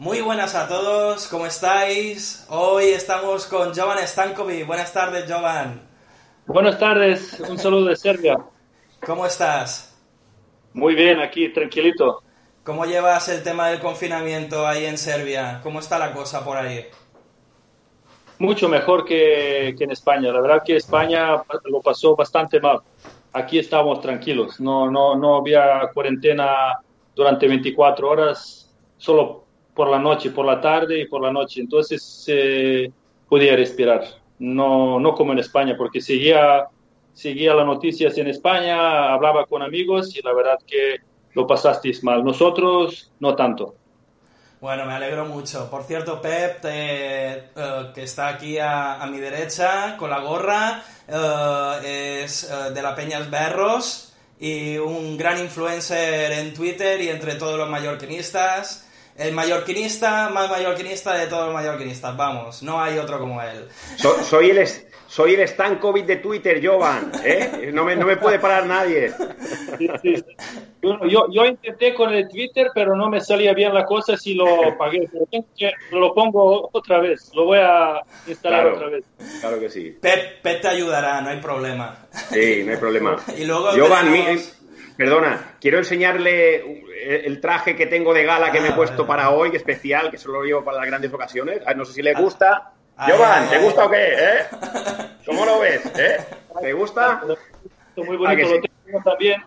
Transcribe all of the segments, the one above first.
Muy buenas a todos, ¿cómo estáis? Hoy estamos con Jovan Stankovic. Buenas tardes, Jovan. Buenas tardes, un saludo de Serbia. ¿Cómo estás? Muy bien, aquí, tranquilito. ¿Cómo llevas el tema del confinamiento ahí en Serbia? ¿Cómo está la cosa por ahí? Mucho mejor que, que en España. La verdad que España lo pasó bastante mal. Aquí estamos tranquilos. No, no, no había cuarentena durante 24 horas, solo por la noche, por la tarde y por la noche. Entonces eh, podía respirar. No, no como en España, porque seguía, seguía las noticias en España, hablaba con amigos y la verdad que lo pasasteis mal. Nosotros no tanto. Bueno, me alegro mucho. Por cierto, Pep, eh, eh, que está aquí a, a, mi derecha con la gorra, eh, es de la Peñas Berros y un gran influencer en Twitter y entre todos los mallorquinistas. El mallorquinista más mallorquinista de todos los mallorquinistas, vamos, no hay otro como él. So, soy el soy el Stankovic de Twitter, Jovan, ¿eh? No me, no me puede parar nadie. Sí, sí. Yo, yo, intenté con el Twitter, pero no me salía bien la cosa si lo pagué. Pero lo pongo otra vez, lo voy a instalar claro, otra vez. Claro que sí. Pep, Pep, te ayudará, no hay problema. Sí, no hay problema. y luego Jovan, tenemos... Perdona, quiero enseñarle el traje que tengo de gala que Ah, me he puesto vale. para hoy, especial, que solo lo llevo para las grandes ocasiones. Ah, No sé si le gusta. Ay, Jovan, ¿te gusta o qué? ¿Eh? ¿Cómo lo ves? ¿Eh? ¿Te gusta? Muy Ah, que bonito, lo sí. tengo también.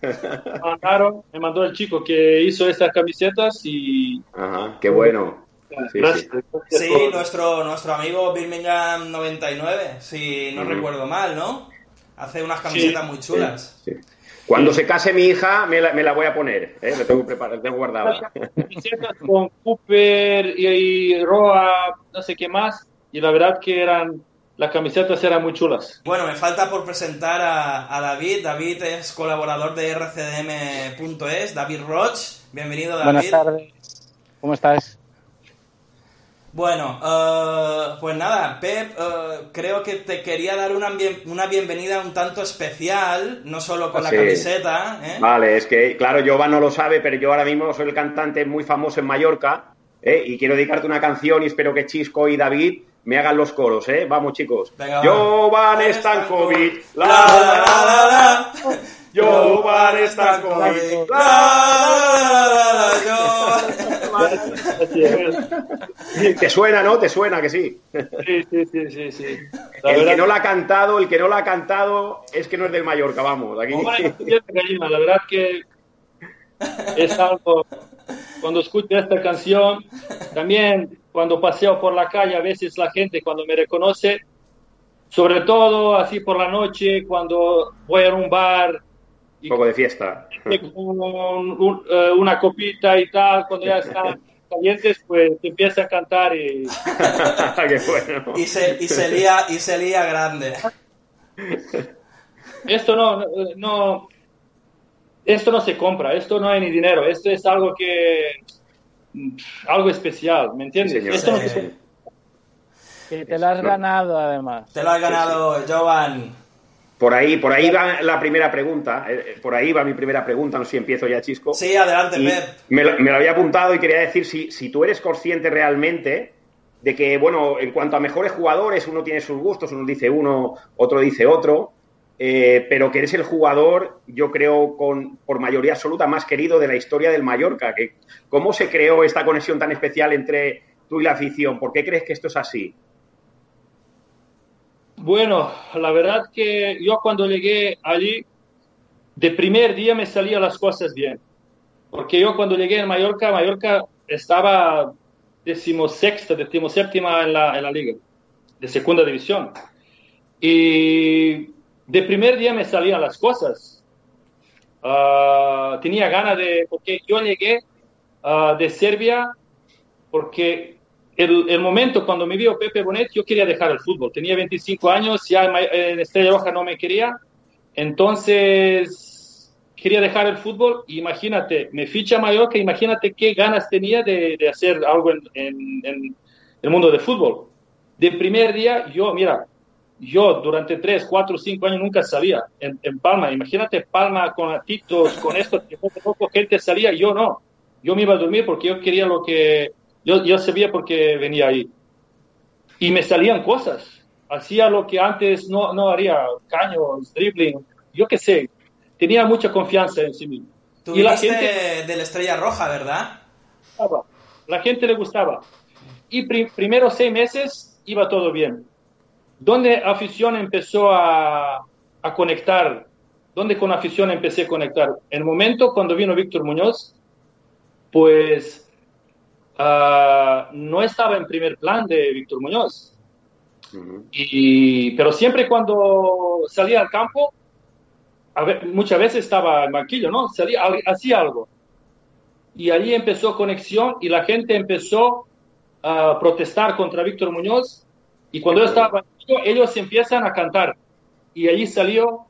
Me mandaron, me mandó el chico que hizo estas camisetas y Ajá, qué bueno. Sí, gracias. sí. gracias Sí, por- nuestro, nuestro amigo Birmingham 99, si no recuerdo mal, ¿no? Hace unas camisetas muy chulas. Sí, sí. Cuando se case mi hija, me la, me la voy a poner. ¿eh? La tengo preparada, la tengo guardada. camisetas con Cooper y, y Roa, no sé qué más, y la verdad que eran, las camisetas eran muy chulas. Bueno, me falta por presentar a, a David. David es colaborador de rcdm.es, David Roch. Bienvenido, David. Buenas tardes. ¿Cómo estás? Bueno, eh, pues nada, Pep, eh, creo que te quería dar una, bien- una bienvenida un tanto especial, no solo con la camiseta, ¿eh? Vale, es que, claro, Jovan no lo sabe, pero yo ahora mismo soy el cantante muy famoso en Mallorca ¿eh? y quiero dedicarte una canción y espero que Chisco y David me hagan los coros, ¿eh? Vamos, chicos. Venga, va. Jovan Stankovic, la, La, la, la, la. Yo- Así es. Te suena, ¿no? Te suena que sí. Sí, sí, sí, sí, El verdad que no la ha cantado, el que no la ha cantado es que no es del Mallorca, vamos. Aquí. La verdad que Es algo, cuando escucho esta canción, también cuando paseo por la calle, a veces la gente cuando me reconoce, sobre todo así por la noche, cuando voy a un bar. Un poco de fiesta. Un, un, eh, una copita y tal, cuando ya están calientes, pues empieza a cantar y... Qué bueno. Y se, y se lía, y se lía grande. Esto no, no, esto no se compra, esto no hay ni dinero, esto es algo que, algo especial, ¿me entiendes? Sí, esto no te lo has ganado, además. Te lo has ganado, Jovan. Por ahí, por ahí va la primera pregunta. eh, eh, Por ahí va mi primera pregunta. No sé si empiezo ya, Chisco. Sí, adelante, Pep. me, lo, me lo había apuntado y quería decir si, si tú eres consciente realmente de que, bueno, en cuanto a mejores jugadores, uno tiene sus gustos, uno dice uno, otro dice otro, eh, pero que eres el jugador, yo creo, con por mayoría absoluta más querido de la historia del Mallorca. Que, ¿Cómo se creó esta conexión tan especial entre tú y la afición? ¿Por qué crees que esto es así? Bueno, la verdad que yo cuando llegué allí, de primer día me salían las cosas bien. Porque yo cuando llegué en Mallorca, Mallorca estaba decimosexta, decimoséptima en la, en la liga, de segunda división. Y de primer día me salían las cosas. Ah, tenía ganas de, porque yo llegué ah, de Serbia porque el, el momento cuando me vio Pepe Bonet, yo quería dejar el fútbol. Tenía 25 años, ya en, Estrella Roja no me quería. Entonces, quería dejar el fútbol. Imagínate, me ficha Mallorca, imagínate qué ganas tenía de, de hacer algo en, en- en el mundo del fútbol. De primer día, yo, mira, yo durante 3, 4, 5 años nunca salía en, en Palma. Imagínate Palma con atitos, con esto, que poco a poco gente salía, yo no. Yo me iba a dormir porque yo quería lo que, yo, yo sabía por qué venía ahí. Y me salían cosas. Hacía lo que antes no, no haría, caños, dribbling, yo qué sé. Tenía mucha confianza en sí mismo. Tú Y la gente- de la Estrella Roja, ¿verdad? La gente le gustaba. Y pri- primeros seis meses iba todo bien. Donde afición empezó a, a conectar, donde con afición empecé a conectar. En el momento cuando vino Víctor Muñoz, pues ah, no estaba en primer plan de Víctor Muñoz. Y, pero siempre cuando salía al campo, a ver, muchas veces estaba en banquillo, ¿no? Salía, hacía algo. Y allí empezó conexión y la gente empezó a protestar contra Víctor Muñoz. Y cuando yo estaba banquillo, ellos empiezan a cantar. Y allí salió,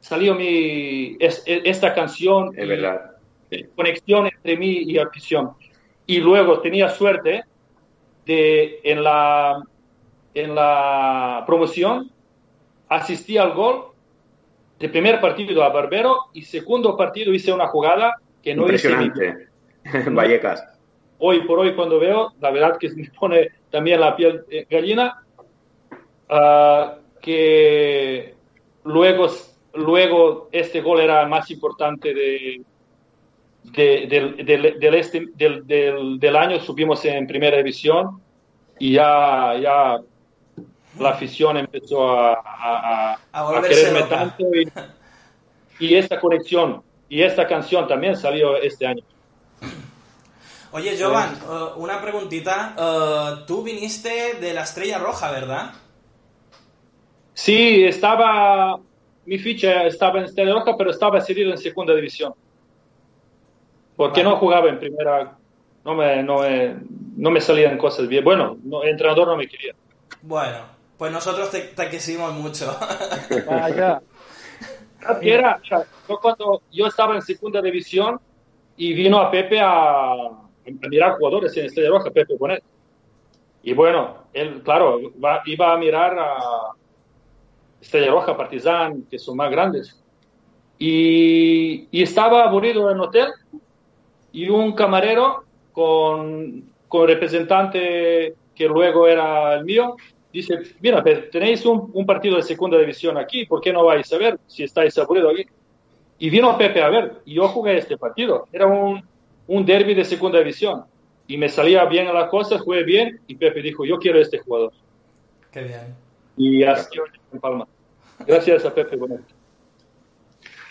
salió mi, es- es- esta canción. Es verdad. de conexión entre mí y afición. Y luego tenía suerte de en la, en la promoción asistí al gol de primer partido a Barbero y segundo partido hice una jugada que no hice mi- Impresionante. Vallecas. hoy por hoy cuando veo, la verdad que me pone también la piel de gallina, ah, que luego, luego este gol era más importante de, de- del, del- del este, del, del- del año, subimos en primera división y ya, ya la afición empezó a, a, quererme loca. tanto y, y esta conexión y esta canción también salió este año. Oye, Jovan, eh, una preguntita. Eh, tú viniste de la Estrella Roja, ¿verdad? Sí, estaba, mi ficha estaba en Estrella Roja, pero estaba cedido en segunda división. Porque Vale. no jugaba en primera, no me, no me, no me salían cosas bien. Bueno, no, el entrenador no me quería. Bueno, pues nosotros te, te quisimos mucho. Vaya. Y era, mira, yo cuando yo estaba en segunda división y vino a Pepe a, a mirar jugadores en Estrella Roja, Pepe Bonet. Y bueno, él, claro, va- iba a mirar a Estrella Roja, Partizan, que son más grandes. Y, y estaba aburrido en el hotel y un camarero con, con representante que luego era el mío, dice, mira, pe- tenéis un, un partido de segunda división aquí, ¿por qué no vais a ver si estáis aburridos aquí? Y vino Pepe a ver, y yo jugué este partido. Era un, un derby de segunda división. Y me salía bien las cosas, jugué bien, y Pepe dijo, yo quiero este jugador. Qué bien. Y así en Palma. Gracias a Pepe Bonet.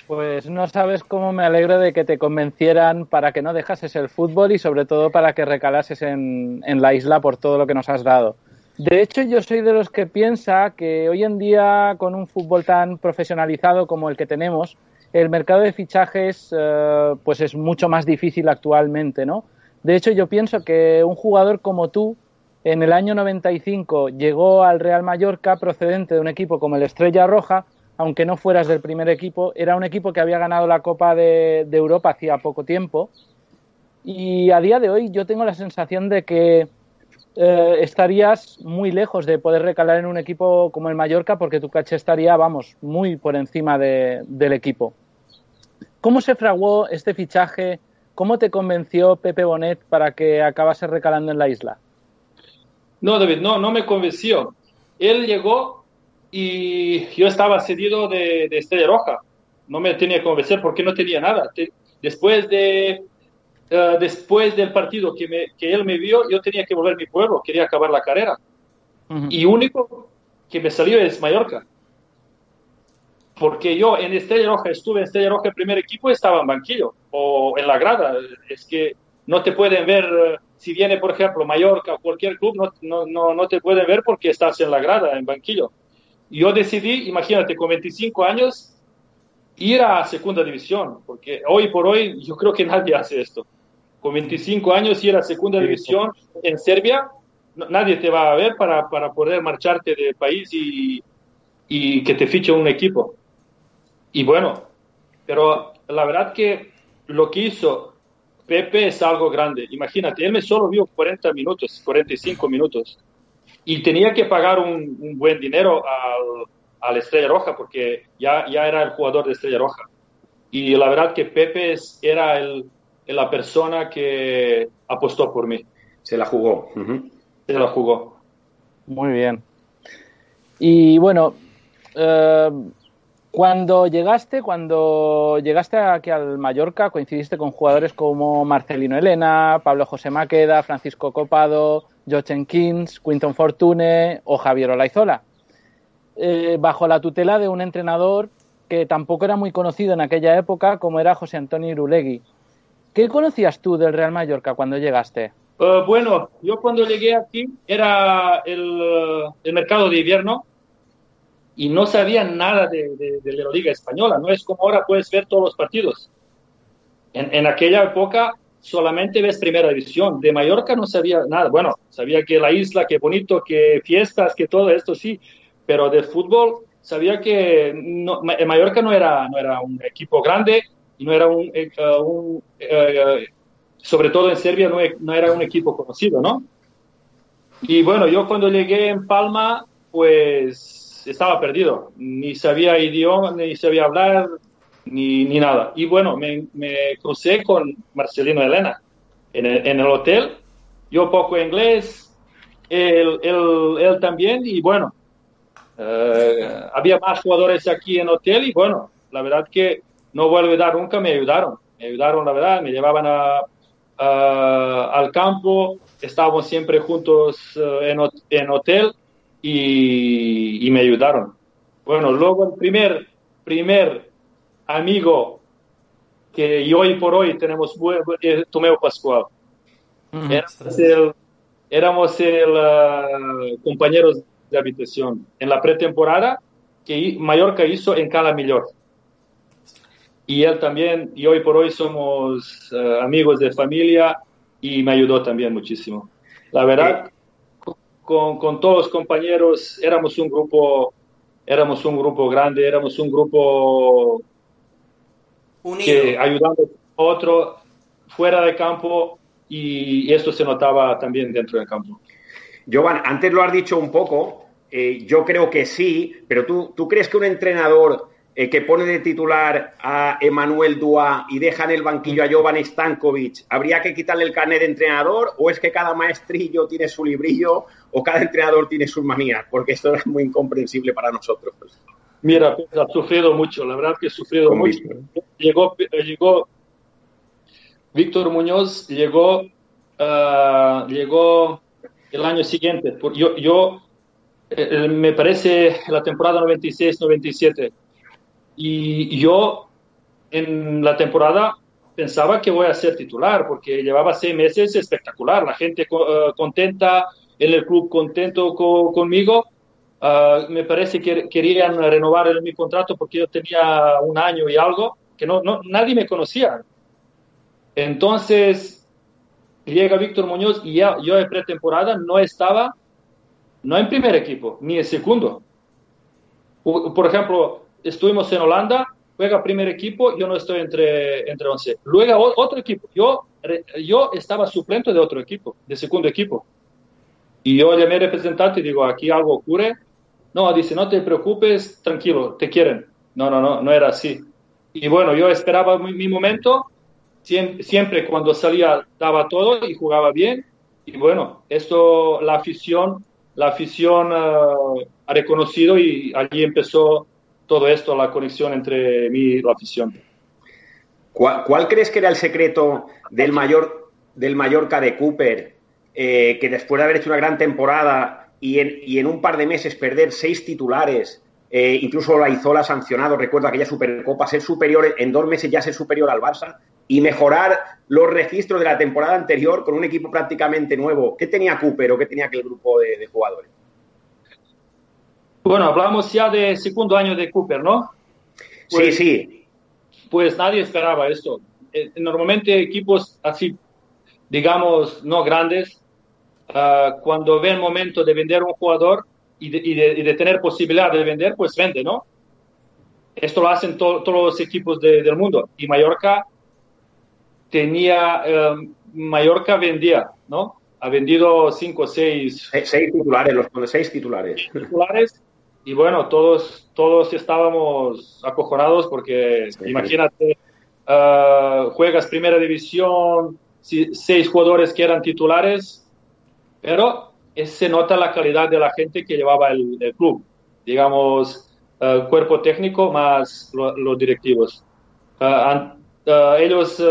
Pues no sabes cómo me alegro de que te convencieran para que no dejases el fútbol y sobre todo para que recalases en, en, la isla por todo lo que nos has dado. De hecho, yo soy de los que piensa que hoy en día, con un fútbol tan profesionalizado como el que tenemos, el mercado de fichajes eh, pues es mucho más difícil actualmente, ¿no? De hecho, yo pienso que un jugador como tú, en el año 95, llegó al Real Mallorca procedente de un equipo como el Estrella Roja, aunque no fueras del primer equipo, era un equipo que había ganado la Copa de, Europa hacía poco tiempo. Y a día de hoy yo tengo la sensación de que eh, estarías muy lejos de poder recalar en un equipo como el Mallorca porque tu caché estaría, vamos, muy por encima de, del equipo. ¿Cómo se fraguó este fichaje? ¿Cómo te convenció Pepe Bonet para que acabase recalando en la isla? No, David, no, no me convenció. Él llegó y yo estaba cedido de, de Estrella Roja. No me tenía que convencer porque no tenía nada. Después de Uh, después del partido que, me, que, él me vio, yo tenía que volver a mi pueblo, quería acabar la carrera. Uh -huh. Y único que me salió es Mallorca. Porque yo en Estrella Roja estuve en Estrella Roja el primer equipo estaba en banquillo o en la grada. Es que no te pueden ver, si viene por ejemplo Mallorca o cualquier club, no, no, no, no te pueden ver porque estás en la grada, en banquillo. Yo decidí, imagínate, con 25 años, ir a segunda división, porque hoy por hoy yo creo que nadie hace esto. Con 25 años ir a segunda división en Serbia, no, nadie te va a ver para, para poder marcharte del país y, y, que te fiche un equipo. Y bueno, pero la verdad que lo que hizo Pepe es algo grande. Imagínate, él me solo vio 40 minutos, 45 minutos, y tenía que pagar un, un buen dinero al, a la Estrella Roja porque ya, ya era el jugador de Estrella Roja. Y la verdad que Pepe era el, la persona que apostó por mí. Se la jugó. Uh -huh. Se la jugó. Muy bien. Y bueno, eh, cuando llegaste, cuando llegaste aquí al Mallorca, coincidiste con jugadores como Marcelino Elena, Pablo José Maqueda, Francisco Copado, Jochen Kins, Quinton Fortune o Javier Olaizola eh, bajo la tutela de un entrenador que tampoco era muy conocido en aquella época, como era José Antonio Irulegui. ¿Qué conocías tú del Real Mallorca cuando llegaste? Uh, bueno, yo cuando llegué aquí era el, el, mercado de invierno y no sabía nada de, la Liga Española. No es como ahora puedes ver todos los partidos. En, aquella época solamente ves primera división. De Mallorca no sabía nada. Bueno, sabía que la isla, que bonito, que fiestas, que todo esto sí, pero de fútbol sabía que no, Mallorca no era, no era un equipo grande no era un, uh, un uh, sobre todo en Serbia no, no, era un equipo conocido, ¿no? Y bueno, yo cuando llegué en Palma, pues estaba perdido, ni sabía idioma, ni sabía hablar, ni, ni nada. Y bueno, me, me crucé con Marcelino Elena en el, en el hotel, yo poco inglés, él, él, él también, y bueno, Uh, había más jugadores aquí en hotel y bueno, la verdad que no voy a olvidar nunca, me ayudaron, me ayudaron la verdad, me llevaban a, al campo, estábamos siempre juntos uh, en, en, hotel y, y, me ayudaron. Bueno, luego el primer, primer amigo que y hoy por hoy tenemos es Tomeo Pascual. Éramos el, éramos el uh, compañeros de habitación en la pretemporada que Mallorca hizo en Cala Millor. Y él también, y hoy por hoy somos uh, amigos de familia y me ayudó también muchísimo. La verdad, con, con, todos los compañeros éramos un grupo, éramos un grupo grande, éramos un grupo Unido. que ayudando a otro fuera de campo y, esto se notaba también dentro del campo. Jovan, antes lo has dicho un poco, eh, yo creo que sí, pero tú, ¿tú crees que un entrenador eh, que pone de titular a Emanuel Dua y deja en el banquillo a Jovan Stankovic, ¿habría que quitarle el carnet de entrenador o es que cada maestrillo tiene su librillo o cada entrenador tiene sus manías? Porque esto es muy incomprensible para nosotros. Mira, ha sufrido mucho, la verdad que ha sufrido Con mucho. Llegó, llegó Víctor Muñoz, llegó, uh, llegó el año siguiente. Yo, yo me parece la temporada 96-97. Y yo en la temporada pensaba que voy a ser titular porque llevaba seis meses espectacular, la gente eh, contenta, en el club contento conmigo. Ah, me parece que querían renovar mi contrato porque yo tenía un año y algo, no nadie me conocía. Entonces llega Víctor Muñoz y ya, yo en pretemporada no estaba, no en primer equipo, ni en segundo. Por, ejemplo, estuvimos en Holanda, juega primer equipo, yo no estoy entre, entre 11. Luego otro equipo, yo, yo estaba suplente de otro equipo, de segundo equipo. Y yo llamé al representante y digo, aquí algo ocurre. No, dice, no te preocupes, tranquilo, te quieren. No, no, no, no era así. Y bueno, yo esperaba mi, momento, siempre, cuando salía daba todo y jugaba bien. Y bueno, esto la afición, la afición eh, ha reconocido y allí empezó todo esto, la conexión entre mí y la afición. ¿Cuál, cuál crees que era el secreto del mayor del Mallorca de Cooper eh, que después de haber hecho una gran temporada y en, y en un par de meses perder seis titulares, eh, incluso la Izola sancionado, recuerdo aquella Supercopa, ser superior, en dos meses ya ser superior al Barça y mejorar los registros de la temporada anterior con un equipo prácticamente nuevo. ¿Qué tenía Cooper o qué tenía aquel grupo de, jugadores? Bueno, hablamos ya de segundo año de Cooper, ¿no? sí, pues, sí. Pues nadie esperaba esto. Eh, normalmente equipos así, digamos, no grandes, Ah, cuando ve el momento de vender un jugador y de, tener posibilidad de vender, pues vende, ¿no? Esto lo hacen todos los equipos del mundo. Y Mallorca tenía, em, Mallorca vendía, ¿no? Ha vendido cinco o seis. Seis titulares, los seis titulares. Titulares. Y bueno, todos, todos estábamos acojonados porque imagínate, ah, juegas primera división, seis jugadores que eran titulares, pero se nota la calidad de la gente que llevaba el, club, digamos, el cuerpo técnico más los directivos. Ah, ah, ellos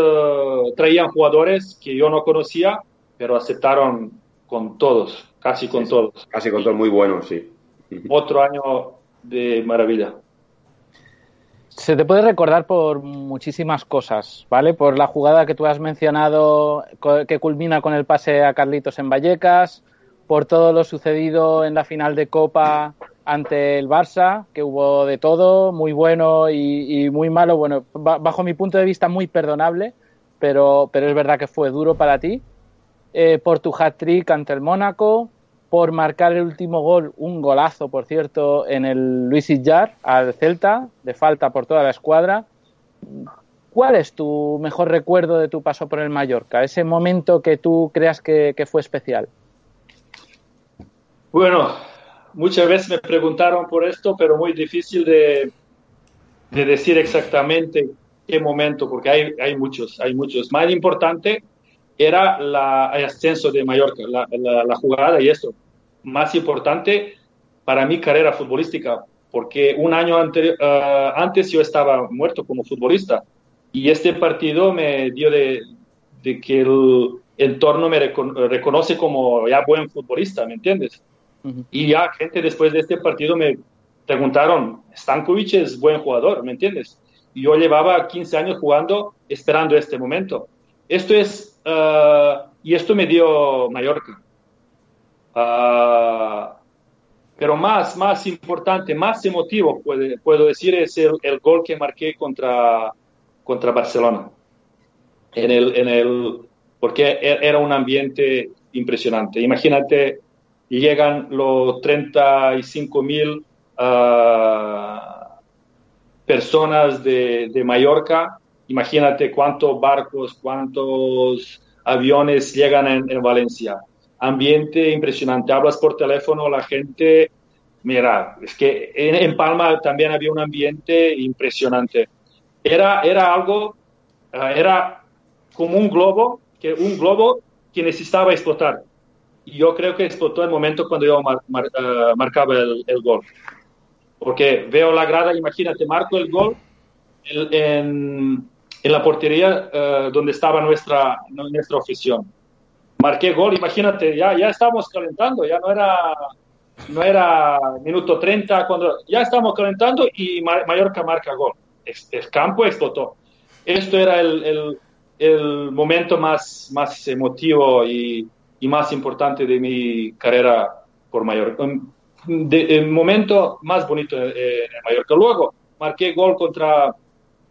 traían jugadores que yo no conocía, pero aceptaron con todos, casi con todos. Casi con todos, muy buenos, sí. Otro año de maravilla. Se te puede recordar por muchísimas cosas, ¿vale? Por la jugada que tú has mencionado que culmina con el pase a Carlitos en Vallecas, por todo lo sucedido en la final de Copa ante el Barça, que hubo de todo, muy bueno y, muy malo, bueno, bajo mi punto de vista muy perdonable, pero, es verdad que fue duro para ti. Eh, por tu hat-trick ante el Mónaco, por marcar el último gol, un golazo, por cierto, en el Luis Illar al Celta, de falta por toda la escuadra. ¿Cuál es tu mejor recuerdo de tu paso por el Mallorca? Ese momento que tú creas que, fue especial. Bueno, muchas veces me preguntaron por esto, pero muy difícil de, decir exactamente qué momento, porque hay, hay muchos, hay muchos. Más importante era el ascenso de Mallorca, la, la, jugada y esto más importante para mi carrera futbolística, porque un año eh, antes yo estaba muerto como futbolista y este partido me dio de, que el entorno me reconoce como ya buen futbolista, ¿me entiendes? Y ya gente después de este partido me preguntaron, Stankovic es buen jugador, ¿me entiendes? Y yo llevaba 15 años jugando esperando este momento. Esto es, eh, y esto me dio Mallorca. Ah, pero más, más importante, más emotivo, puede, puedo decir, es el, gol que marqué contra, contra Barcelona. En el, en el, porque e, era un ambiente impresionante. Imagínate, llegan los 35 mil ah, personas de, Mallorca. Imagínate cuántos barcos, cuántos aviones llegan en Valencia ambiente impresionante. Hablas por teléfono, la gente, mira, es que en, Palma también había un ambiente impresionante. Era, era algo, eh, era como un globo, que un globo que necesitaba explotar. Yo creo que explotó el momento cuando yo eh, marcaba el, gol. Porque veo la grada, imagínate, marco el gol en, en la portería eh, donde estaba nuestra, nuestra afición marqué gol, imagínate, ya, ya estábamos calentando, ya no era, no era minuto 30, cuando ya estábamos calentando y Mallorca marca gol. El campo explotó. esto era el, el, el momento más, más emotivo y, y, más importante de mi carrera por Mallorca. De, el momento más bonito en, en Mallorca. Luego marqué gol contra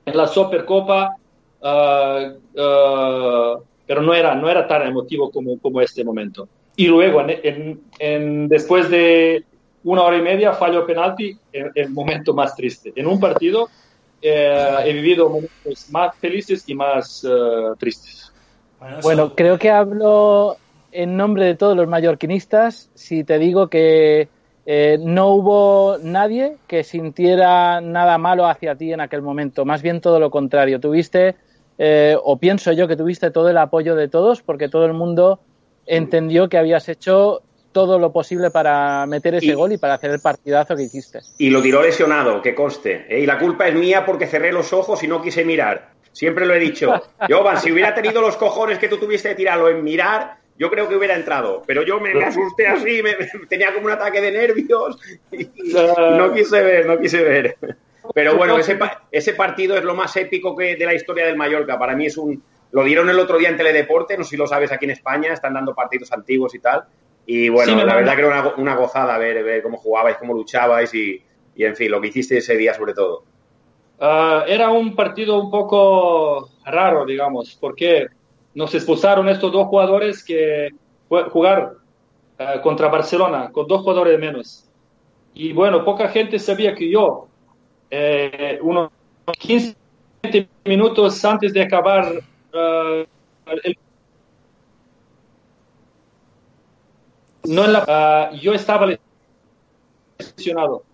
en la Supercopa, uh, uh, pero no era, no era tan emotivo como, como este momento. Y luego, en, en, en, después de una hora y media, fallo penalti, el, el momento más triste. En un partido eh, he vivido momentos más felices y más uh, tristes. Bueno, bueno, creo que hablo en nombre de todos los mallorquinistas si te digo que eh, no hubo nadie que sintiera nada malo hacia ti en aquel momento, más bien todo lo contrario. Tuviste, eh, o pienso yo que tuviste todo el apoyo de todos, porque todo el mundo entendió que habías hecho todo lo posible para meter ese y, gol y para hacer el partidazo que hiciste. Y lo tiró lesionado, que conste. ¿eh? Y la culpa es mía porque cerré los ojos y no quise mirar. Siempre lo he dicho. Jovan, si hubiera tenido los cojones que tú tuviste de tirarlo en mirar, yo creo que hubiera entrado. Pero yo me, me asusté así, me, tenía como un ataque de nervios y, y no quise ver, no quise ver. Pero bueno, ese, ese partido es lo más épico que de la historia del Mallorca. Para mí es un... Lo dieron el otro día en Teledeporte, no sé si lo sabes aquí en España, están dando partidos antiguos y tal. Y bueno, sí, la verdad que era una, una gozada ver, ver, cómo jugabais, cómo luchabais y, y, en fin, lo que hiciste ese día sobre todo. Uh, era un partido un poco raro, digamos, porque nos expulsaron estos dos jugadores que jugar uh, contra Barcelona con dos jugadores menos. Y bueno, poca gente sabía que yo, eh, unos 15 minutos antes de acabar uh, el no en la, uh, yo estaba lesionado.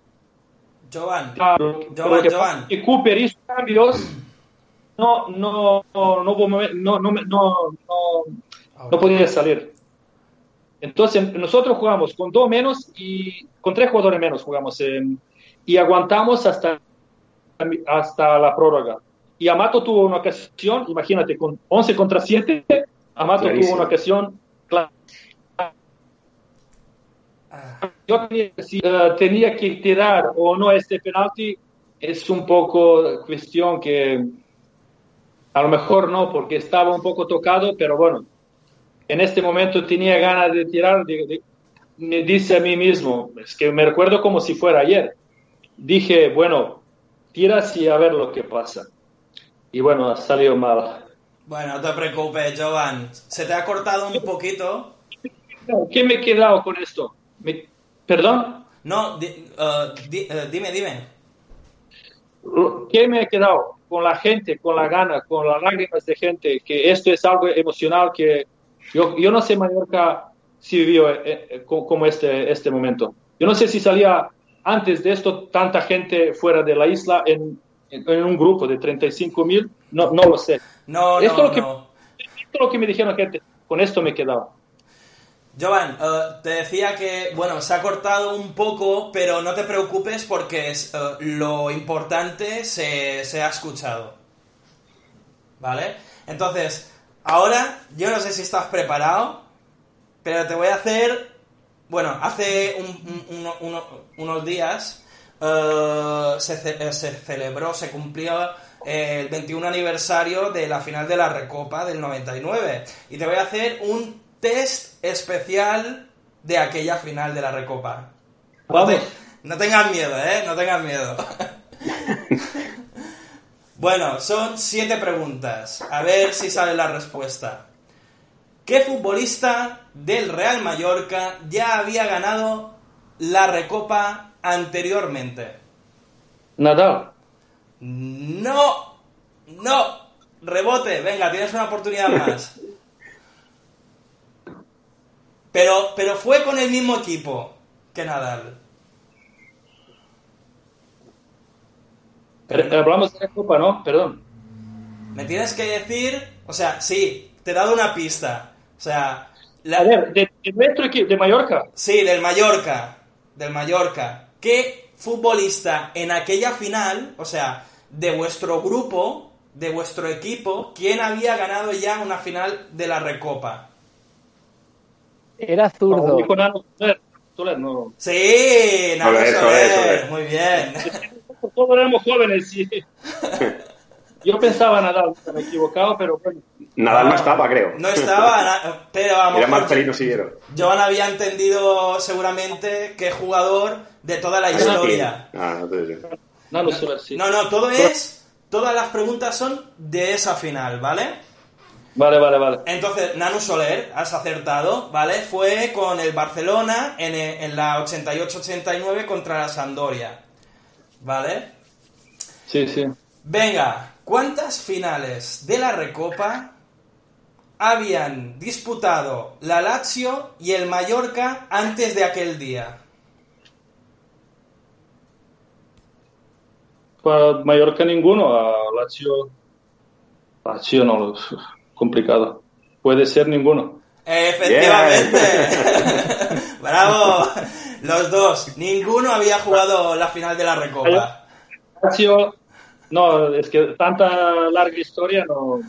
Jovan, Jovan, Jovan. Y Cooper hizo cambios no, no, no, no, no, no, ah, no podía salir. Entonces nosotros jugamos con dos menos y con tres jugadores menos jugamos y aguantamos hasta, hasta la prórroga. Y Amato tuvo una ocasión, imagínate, con 11 contra 7, Amato tuvo una ocasión. Ah. Yo tenía, eh, tenía que tirar o no este penalti, es un poco cuestión que a lo mejor no, porque estaba un poco tocado, pero bueno, en este momento tenía ganas de tirar, de, de, me dice a mí mismo, es que me recuerdo como si fuera ayer, dije, bueno, tiras y a ver lo que pasa. Y bueno, ha salido mal. Bueno, no te preocupes, Jovan. Se te ha cortado un poquito. ¿Qué me he quedado con esto? Me, ¿Perdón? No, di, uh, di, uh, dime, dime. ¿Qué me he quedado? Con la gente, con la gana, con las lágrimas de gente, que esto es algo emocional que yo, yo no sé Mallorca si vivió eh, eh, como este, este momento. Yo no sé si salía antes de esto tanta gente fuera de la isla en, en, en un grupo de 35 mil, no, no lo sé. No, esto no, lo que, no. Esto es lo que me dijeron gente, con esto me he quedado. Jovan, uh, te decía que, bueno, se ha cortado un poco, pero no te preocupes porque es, uh, lo importante se, se, ha escuchado. ¿Vale? Entonces, ahora, yo no sé si estás preparado, pero te voy a hacer... Bueno, hace un, un, un, unos días uh, se, ce se, celebró, se cumplió el 21 aniversario de la final de la Recopa del 99. Y te voy a hacer un test especial de aquella final de la Recopa. No, te, no tengas miedo, ¿eh? No tengas miedo. bueno, son siete preguntas. A ver si sale la respuesta. ¿Qué futbolista del Real Mallorca ya había ganado la Recopa anteriormente? Nadal. No, no. Rebote, venga, tienes una oportunidad más. Pero, pero fue con el mismo equipo que Nadal. Pero, hablamos de la Copa, ¿no? Perdón. Me tienes que decir, o sea, sí, te he dado una pista. O sea, la... a ver, de, de nuestro equipo, de Mallorca. Sí, del Mallorca, del Mallorca. ¿Qué futbolista en aquella final, o sea, de vuestro grupo, de vuestro equipo, quién había ganado ya una final de la Recopa? Era zurdo. No, Sí, Nano Soler, Soler, muy bien. Todos éramos jóvenes, sí. Yo pensaba Nadal, me he equivocado, pero bueno. Nadal no estaba, creo. No estaba, pero a lo Era Marcelino Siguero. Joan había entendido seguramente qué jugador de toda la historia. Ah, no te digo. No lo sé, sí. No, no, todo es, todas las preguntas son de esa final, ¿vale? Vale, vale, vale. Entonces, Nanu Soler, has acertado, ¿vale? Fue con el Barcelona en, e- en la 88-89 contra la Sampdoria, ¿vale? Sí, sí. Venga, ¿cuántas finales de la Recopa habían disputado la Lazio y el Mallorca antes de aquel día? Para Mallorca ninguno, a Lazio. Lazio no lo complicado. Puede ser ninguno. Efectivamente. Bravo. Los dos. Ninguno había jugado la final de la Recopa. No, es que tanta larga historia no.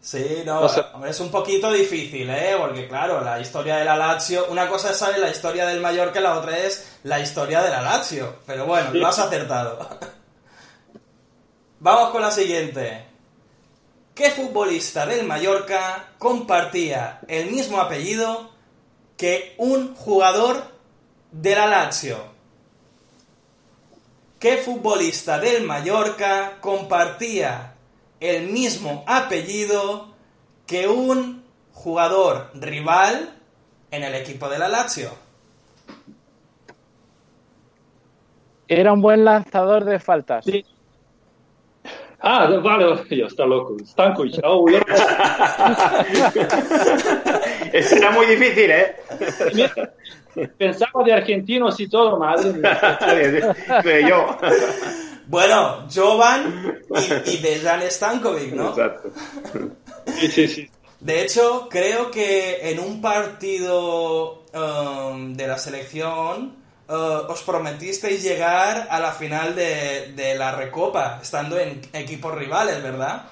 Sí, no, No sé. hombre, es un poquito difícil, ¿eh? Porque claro, la historia de la Lazio, una cosa es saber la historia del Mallorca, la otra es la historia de la Lazio. Pero bueno, lo has acertado. Vamos con la siguiente. ¿Qué futbolista del Mallorca compartía el mismo apellido que un jugador de la Lazio? ¿Qué futbolista del Mallorca compartía el mismo apellido que un jugador rival en el equipo de la Lazio? Era un buen lanzador de faltas. Sí. Ah, vale, ya está loco. Stankovic. Oh, yo- era muy difícil, ¿eh? Mira, Pensaba de argentinos y todo, madre mía. Creo yo. Bueno, Jovan y, y Dejan Stankovic, ¿no? Exacto. Sí, sí, sí. De hecho, creo que en un partido um, de la selección uh, os prometisteis llegar a la final de, de la Recopa, estando en equipos rivales, ¿verdad?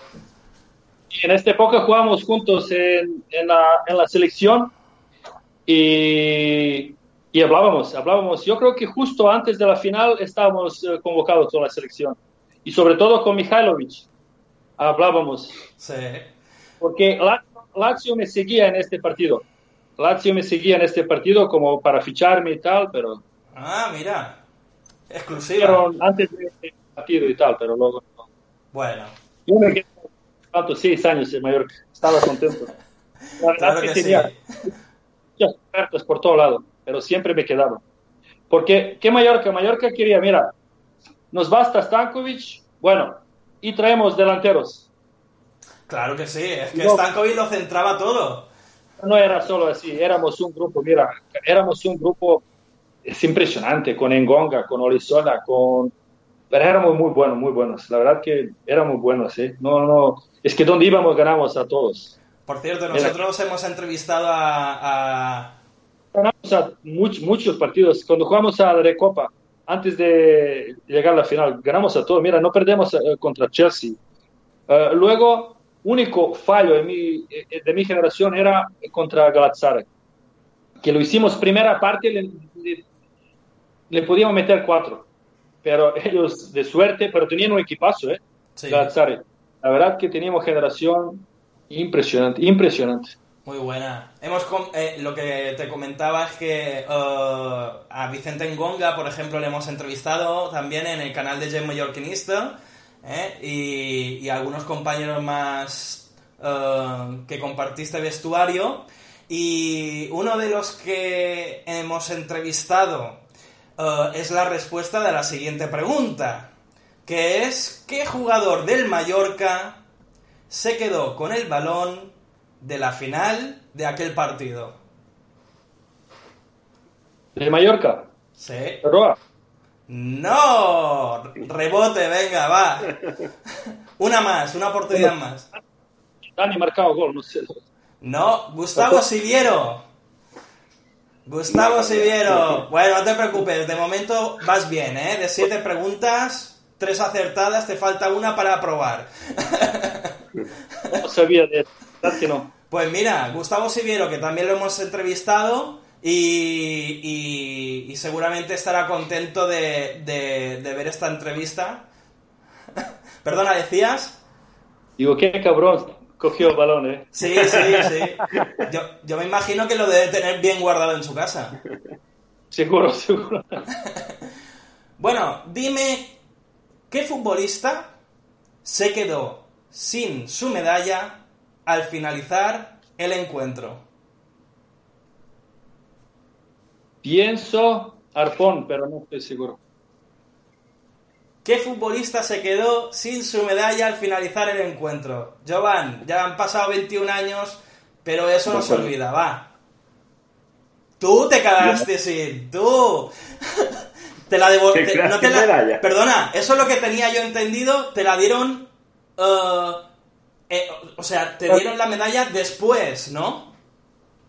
En esta época jugamos juntos en, en la, en la selección y, y hablábamos, hablábamos. Yo creo que justo antes de la final estábamos eh, convocados con la selección y sobre todo con Mihailovic hablábamos Sí. porque La- Lazio me seguía en este partido. Lazio me seguía en este partido como para ficharme y tal, pero Ah, mira. Exclusiva. fueron antes del partido y tal, pero luego no. Bueno, Yo me quedé ¿cuántos? seis años en Mallorca. Estaba contento. La verdad claro que que sí. tenía muchas ofertas por todo lado, pero siempre me quedaba. Porque, ¿qué Mallorca? Mallorca quería, mira, nos basta Stankovic, bueno, y traemos delanteros. Claro que sí, es que No. Stankovic lo centraba todo. No era solo así, éramos un grupo, mira, éramos un grupo, es impresionante, con Engonga, con Olisola, con... Pero éramos muy buenos, muy buenos. La verdad que éramos buenos, ¿eh? No, no, es que donde íbamos ganamos a todos. Por cierto, nosotros hemos entrevistado a, a- ganamos a much- muchos partidos. Cuando jugamos a la Recopa, antes de llegar a la final, ganamos a todos. Mira, no perdemos eh, contra Chelsea. Eh, luego, único fallo en mi- eh, de mi generación era contra Galatasaray, que lo hicimos primera parte, le, podíamos meter cuatro, pero ellos de suerte, pero tenían un equipazo, ¿eh? Sí. La verdad que teníamos generación impresionante, impresionante. muy buena. Hemos eh, lo que te comentaba es que eh, a Vicente Ngonga, por ejemplo, le hemos entrevistado también en el canal de Jem Mallorquinista ¿eh? y, y algunos compañeros más eh, que compartiste vestuario. Y uno de los que hemos entrevistado eh, es la respuesta de la siguiente pregunta, que es ¿qué jugador del Mallorca se quedó con el balón de la final de aquel partido? De Mallorca, Sí. Roa. No, rebote, venga, va. Una más, una oportunidad más. Dani marcado gol, no sé. No, Gustavo Siviero. Gustavo Siviero. Bueno, no te preocupes, de momento vas bien, ¿eh? De siete preguntas, tres acertadas, te falta una para aprobar. No sabía de verdad que no. Pues mira, Gustavo Siviero, que también lo hemos entrevistado y, y- y seguramente estará contento de, de- de ver esta entrevista. Perdona, ¿decías? Digo, qué cabrón cogió ¿eh? Sí, sí, sí. Yo, yo me imagino que lo debe tener bien guardado en su casa. Seguro, seguro. Bueno, dime, ¿qué futbolista se quedó sin su medalla al finalizar el encuentro? Pienso Arpón, pero no estoy seguro. ¿Qué futbolista se quedó sin su medalla al finalizar el encuentro? Jovan, ya han pasado 21 años, pero eso no se olvida, va. Tú te quedaste sin, tú. te la devo- ¿Te no te la- medalla? Perdona, eso es lo que tenía yo entendido, te la dieron... eh, eh, o sea, te dieron la medalla después, ¿no?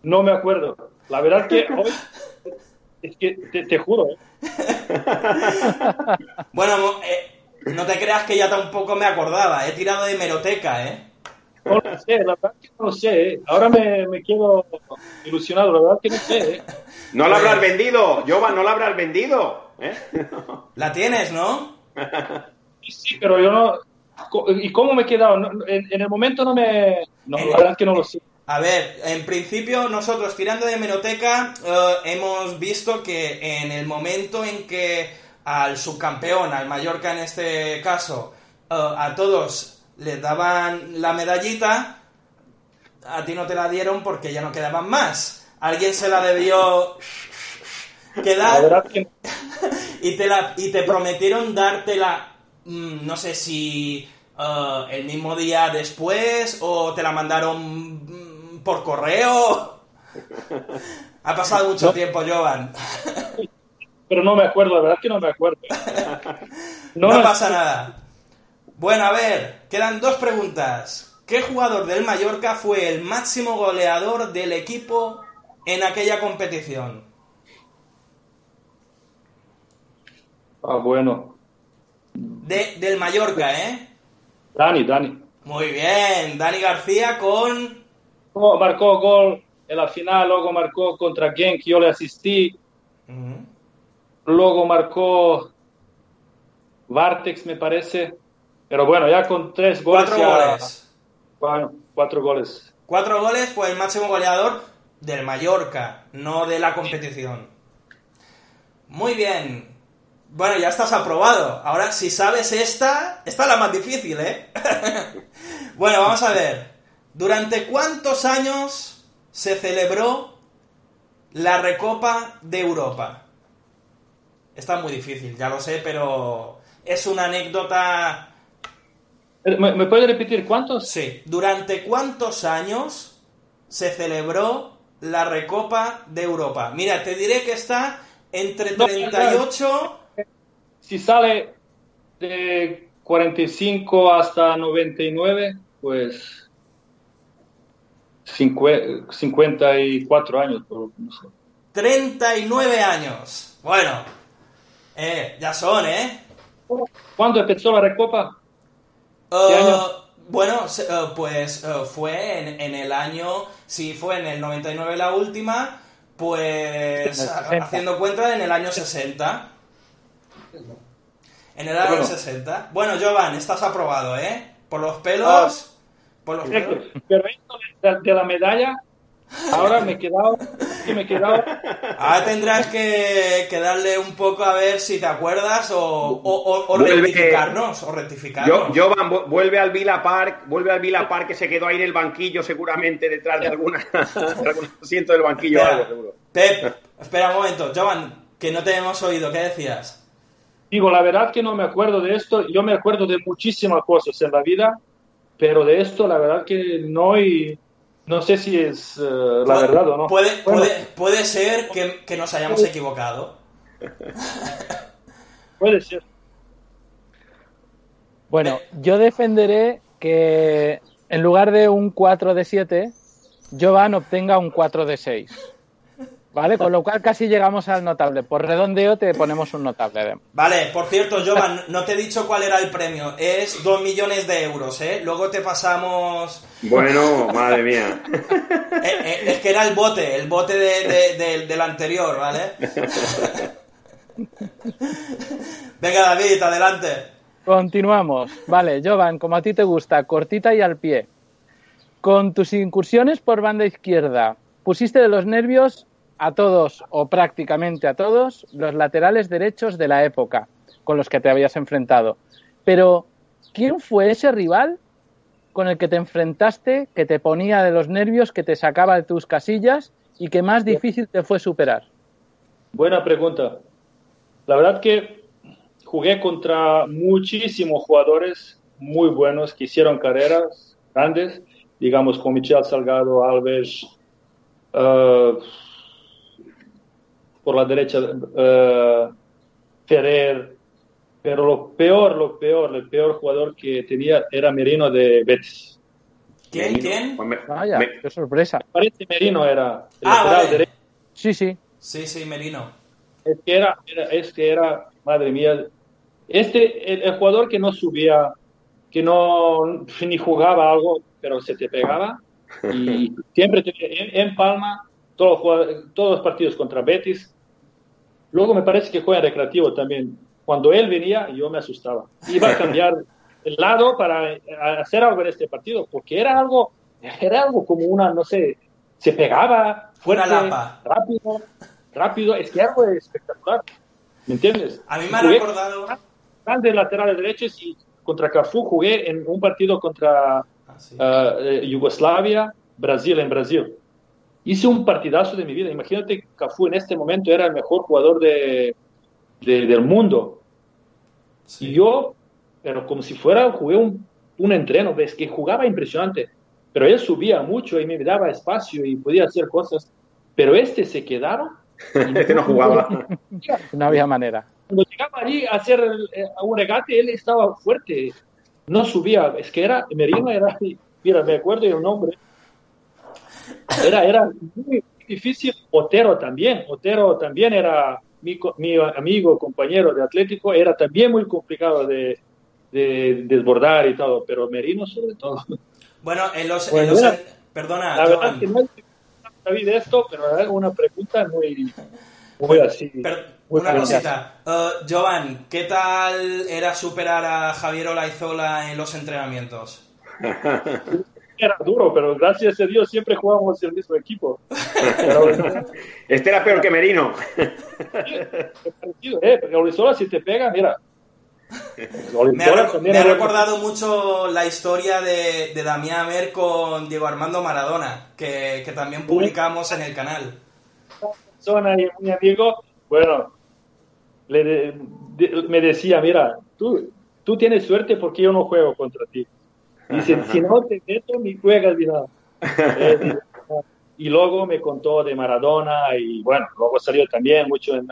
No me acuerdo. La verdad que hoy, es que te, te juro, ¿eh? Bueno, eh, no te creas que ya tampoco me acordaba, he tirado de meroteca, ¿eh? No lo sé, la verdad que no lo sé. ¿eh? Ahora me, me quedo ilusionado, la verdad que no sé. ¿eh? No lo habrás vendido, Jovan, no lo habrás vendido. ¿eh? La tienes, ¿no? Sí, sí, pero yo no... ¿Y cómo me he quedado? En, en el momento no me... No, la verdad que no lo sé. A ver, en principio nosotros tirando de meroteca eh, hemos visto que en el momento en que al subcampeón, al Mallorca en este caso, eh, a todos les daban la medallita, a ti no te la dieron porque ya no quedaban más. Alguien se la debió quedar que y te, la, y te prometieron dártela, mm, no sé si eh, el mismo día después o te la mandaron mm, por correo. Ha pasado mucho tiempo, Jovan. Pero no me acuerdo, la verdad que no me acuerdo. No, No, pasa nada. Bueno, a ver, quedan dos preguntas. ¿Qué jugador del Mallorca fue el máximo goleador del equipo en aquella competición? Ah, bueno. De, del Mallorca, ¿eh? Dani, Dani. Muy bien, Dani García con No, marcó gol en la final, luego marcó contra Genk, yo le asistí. Luego marcó Vartex, me parece. Pero bueno, ya con tres goles. Cuatro ya- goles. Bueno, cuatro goles. Cuatro goles fue el máximo goleador del Mallorca, no de la competición. Muy bien. Bueno, ya estás aprobado. Ahora, si sabes esta, esta es la más difícil, ¿eh? bueno, vamos a ver. ¿Durante cuántos años se celebró la Recopa de Europa? Está muy difícil, ya lo sé, pero es una anécdota Eh, ¿Me, me puede repetir cuántos? Sí. ¿Durante cuántos años se celebró la Recopa de Europa? Mira, te diré que está entre No, 38... Si sale de 45 hasta 99, pues 54 años. por- no sé. 39 años. Bueno, eh, ya son, ¿eh? ¿Cuándo empezó la Recopa? Eh, año? Bueno, se- eh, pues eh, fue en, en el año, si fue en el 99 la última, pues En el ha- 60. haciendo cuenta en el año 60. En el año Bueno. 60. Bueno, Jovan, estás aprobado, ¿eh? Por los pelos. Por los pelos. Pero esto de, la medalla, ahora me he quedado, sí me he quedado, Ahora tendrás que, que darle un poco a ver si te acuerdas o, o, o- o Vuelve- rectificarnos. O rectificarnos. Yo, Jovan, vu- vuelve al Villa Park, vuelve al Villa Park que se quedó ahí en el banquillo seguramente detrás de alguna de algún asiento del banquillo o Espera, algo seguro. Pep, espera un momento. Jovan, que no te hemos oído. ¿Qué decías? digo, la verdad que no me acuerdo de esto, yo me acuerdo de muchísimas cosas en la vida, pero de esto la verdad que no y no sé si es eh, la Puede- verdad o no. Puede, Bueno, puede, puede ser que, que nos hayamos equivocado. puede ser. Bueno, yo defenderé que en lugar de un 4 de 7, Jovan obtenga un 4 de 6. ¿Vale? Con lo cual casi llegamos al notable. Por redondeo te ponemos un notable. Vale, por cierto, Jovan, no te he dicho cuál era el premio. Es 2 millones de euros, ¿eh? Luego te pasamos... Bueno, madre mía. Eh, eh, es que era el bote, el bote de- de- de- del anterior, ¿vale? Venga, David, adelante. Continuamos. Vale, Jovan, como a ti te gusta, cortita y al pie. Con tus incursiones por banda izquierda, pusiste de los nervios a todos, o prácticamente a todos, los laterales derechos de la época con los que te habías enfrentado. Pero, ¿quién fue ese rival con el que te enfrentaste, que te ponía de los nervios, que te sacaba de tus casillas y que más difícil te fue superar? Buena pregunta. La verdad que jugué contra muchísimos jugadores muy buenos que hicieron carreras grandes, digamos con Michel Salgado, Alves, uh, por la derecha uh, Ferrer, pero lo peor, lo peor, el peor jugador que tenía era Merino de Betis. ¿Quién? ¿Quién? Pues me- Vaya, me- qué sorpresa. Parece Merino era el Ah, lateral vale. derecho. Sí, sí. Sí, sí, Merino. Es que era, era, es que era, madre mía, este, el, el jugador que no subía, que no ni jugaba algo, pero se te pegaba y siempre te- en, en Palma, todos los, todos los partidos contra Betis. Luego me parece que juega en recreativo también. Cuando él venía, yo me asustaba. Iba a cambiar el lado para eh, hacer algo en este partido, porque era algo, era algo como una, no sé, se pegaba fuerte, rápido, rápido, es que algo espectacular. ¿Me entiendes? A mí me ha recordado... grandes laterales derechos y contra Cafú jugué en un partido contra Ah, sí. ah, eh, Yugoslavia, Brasil, en Brasil. Hice un partidazo de mi vida. Imagínate que Cafú en este momento era el mejor jugador de, de- del mundo. Sí. Y yo, pero como si fuera, jugué un, un entreno, ves que jugaba impresionante. Pero él subía mucho y me daba espacio y podía hacer cosas. Pero este se quedaron. y Este no jugaba. No había manera. Cuando llegaba allí a hacer el- eh, a un regate, él estaba fuerte. No subía. Es que era, Merino era, mira, me acuerdo el nombre. Era, era muy difícil. Otero también. Otero también era mi, mi amigo, compañero de Atlético. Era también muy complicado de, de desbordar y todo. Pero Merino sobre todo. Bueno, en los... en Bueno, los- mira, perdona, La verdad que no sabía de esto, pero era una pregunta muy, muy así. Per- muy una cosita. Eh, Joan, ¿qué tal era superar a Javier Olaizola en los entrenamientos? Era duro, pero gracias a Dios siempre jugamos el mismo equipo. Pero, Este era peor que Merino. ¿eh? Porque Olizola si te pega, mira. Me ha, me ha recordado mucho la historia de, de Damián Amer con Diego Armando Maradona, que, que también publicamos en el canal. persona y mi amigo, bueno, le de- de- me decía, mira, tú, tú tienes suerte porque yo no juego contra ti. Dice, si no te meto, ni juegas ni nada. Eh, y luego me contó de Maradona y bueno, luego salió también mucho en,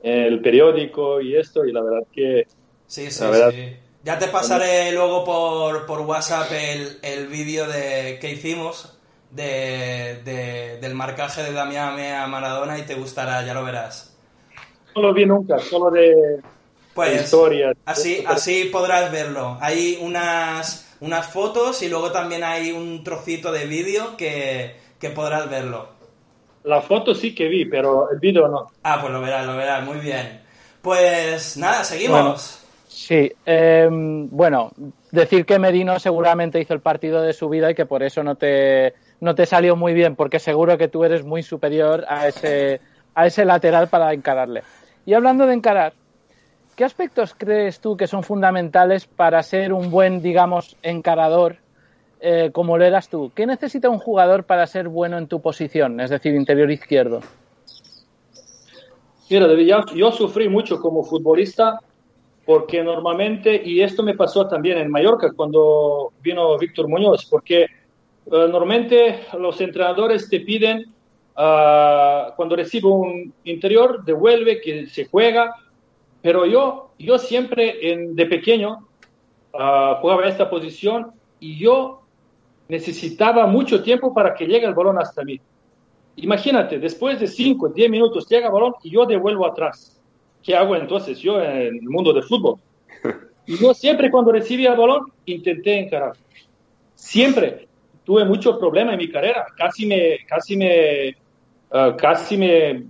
en el periódico y esto y la verdad que Sí, sí, La verdad. sí. Ya te pasaré luego por, por WhatsApp el, el vídeo de, que hicimos de, de- del marcaje de Damián a Maradona y te gustará, ya lo verás. no lo vi nunca, solo de, de Pues historia. así, así podrás verlo. Hay unas, unas fotos y luego también hay un trocito de vídeo que, que podrás verlo. La foto sí que vi, pero el vídeo no. Ah, pues lo verás, lo verás, muy bien. Pues nada, seguimos. Sí, eh, bueno, decir que Merino seguramente hizo el partido de su vida y que por eso no te, no te salió muy bien, porque seguro que tú eres muy superior a ese, a ese lateral para encararle. Y hablando de encarar, ¿qué aspectos crees tú que son fundamentales para ser un buen, digamos, encarador eh, como lo eras tú? ¿Qué necesita un jugador para ser bueno en tu posición, es decir, interior izquierdo? Mira, yo, sufrí mucho como futbolista porque normalmente, y esto me pasó también en Mallorca cuando vino Víctor Muñoz, porque eh, normalmente los entrenadores te piden, ah, cuando recibe un interior, devuelve, que se juega, pero yo, yo siempre en- de pequeño ah, jugaba esta posición y yo necesitaba mucho tiempo para que llegue el balón hasta mí. Imagínate, después de 5, 10 minutos llega el balón y yo devuelvo atrás. ¿Qué hago entonces yo en el mundo del fútbol? Y yo siempre cuando recibía el balón intenté encarar. Siempre. Tuve mucho problema en mi carrera. Casi me, casi me, ah, casi me,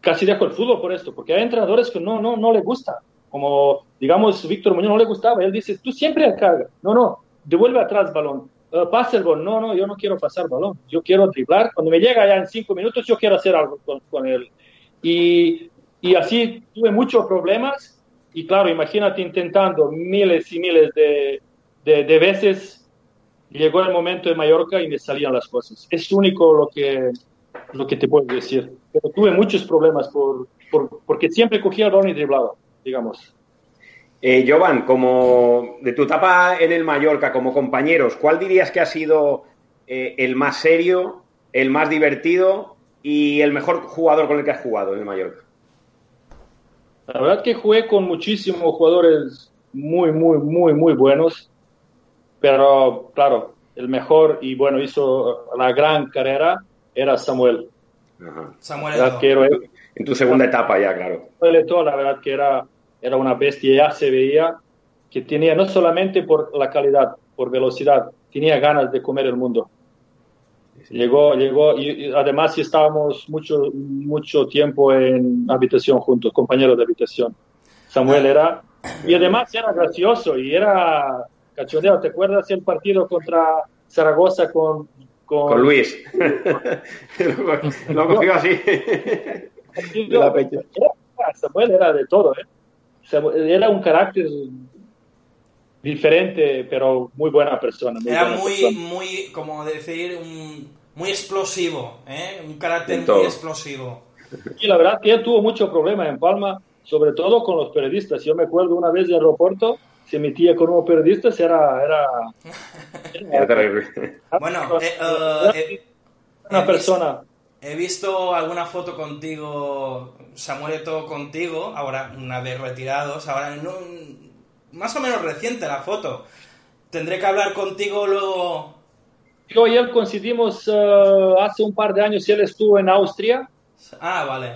casi dejo el fútbol por esto, porque hay entrenadores que no, no, no les gusta. como digamos, Víctor Muñoz no le gustaba, él dice, tú siempre carga, no, no, devuelve atrás balón, uh, pasa el balón, no, no, yo no quiero pasar balón, yo quiero driblar, cuando me llega ya en cinco minutos yo quiero hacer algo con, con él. Y, y así tuve muchos problemas. Y claro, imagínate intentando miles y miles de, de, de, veces, llegó el momento de Mallorca y me salían las cosas. Es único lo que, lo que te puedo decir. Pero tuve muchos problemas por, por porque siempre cogía el balón y driblaba, digamos. Eh, Jovan, como de tu etapa en el Mallorca, como compañeros, ¿cuál dirías que ha sido eh, el más serio, el más divertido y el mejor jugador con el que has jugado en el Mallorca? La verdad que jugué con muchísimos jugadores muy, muy, muy, muy buenos, pero claro, el mejor y bueno, hizo la gran carrera era Samuel. Ajá. Samuel La verdad que era- En tu segunda etapa ya, claro. Samuel Eto'o, la verdad que era, era una bestia, ya se veía que tenía no solamente por la calidad, por velocidad, tenía ganas de comer el mundo. Llegó, llegó, y, y además sí estábamos mucho, mucho tiempo en habitación juntos, compañeros de habitación. Samuel era, y además era gracioso y era cachondeo. ¿Te acuerdas el partido contra Zaragoza con, con, Con Luis. lo, cogió así. de la pecha. Era- Samuel era de todo, ¿eh? Era un carácter diferente, pero muy buena persona. muy Era buena muy, persona. muy, como decir, un- muy explosivo, ¿eh? Un carácter muy explosivo. Y la verdad que él tuvo mucho problema en Palma, sobre todo con los periodistas. Yo me acuerdo una vez del aeropuerto, se metía con unos periodistas, era... era, Era terrible. Bueno, eh, eh, eh, una he persona... He visto alguna foto contigo, Samuel Eto'o contigo, ahora una vez retirados, ahora en un- más o menos reciente la foto. Tendré que hablar contigo luego. Yo y él coincidimos eh, hace un par de años, él estuvo en Austria, Ah, vale.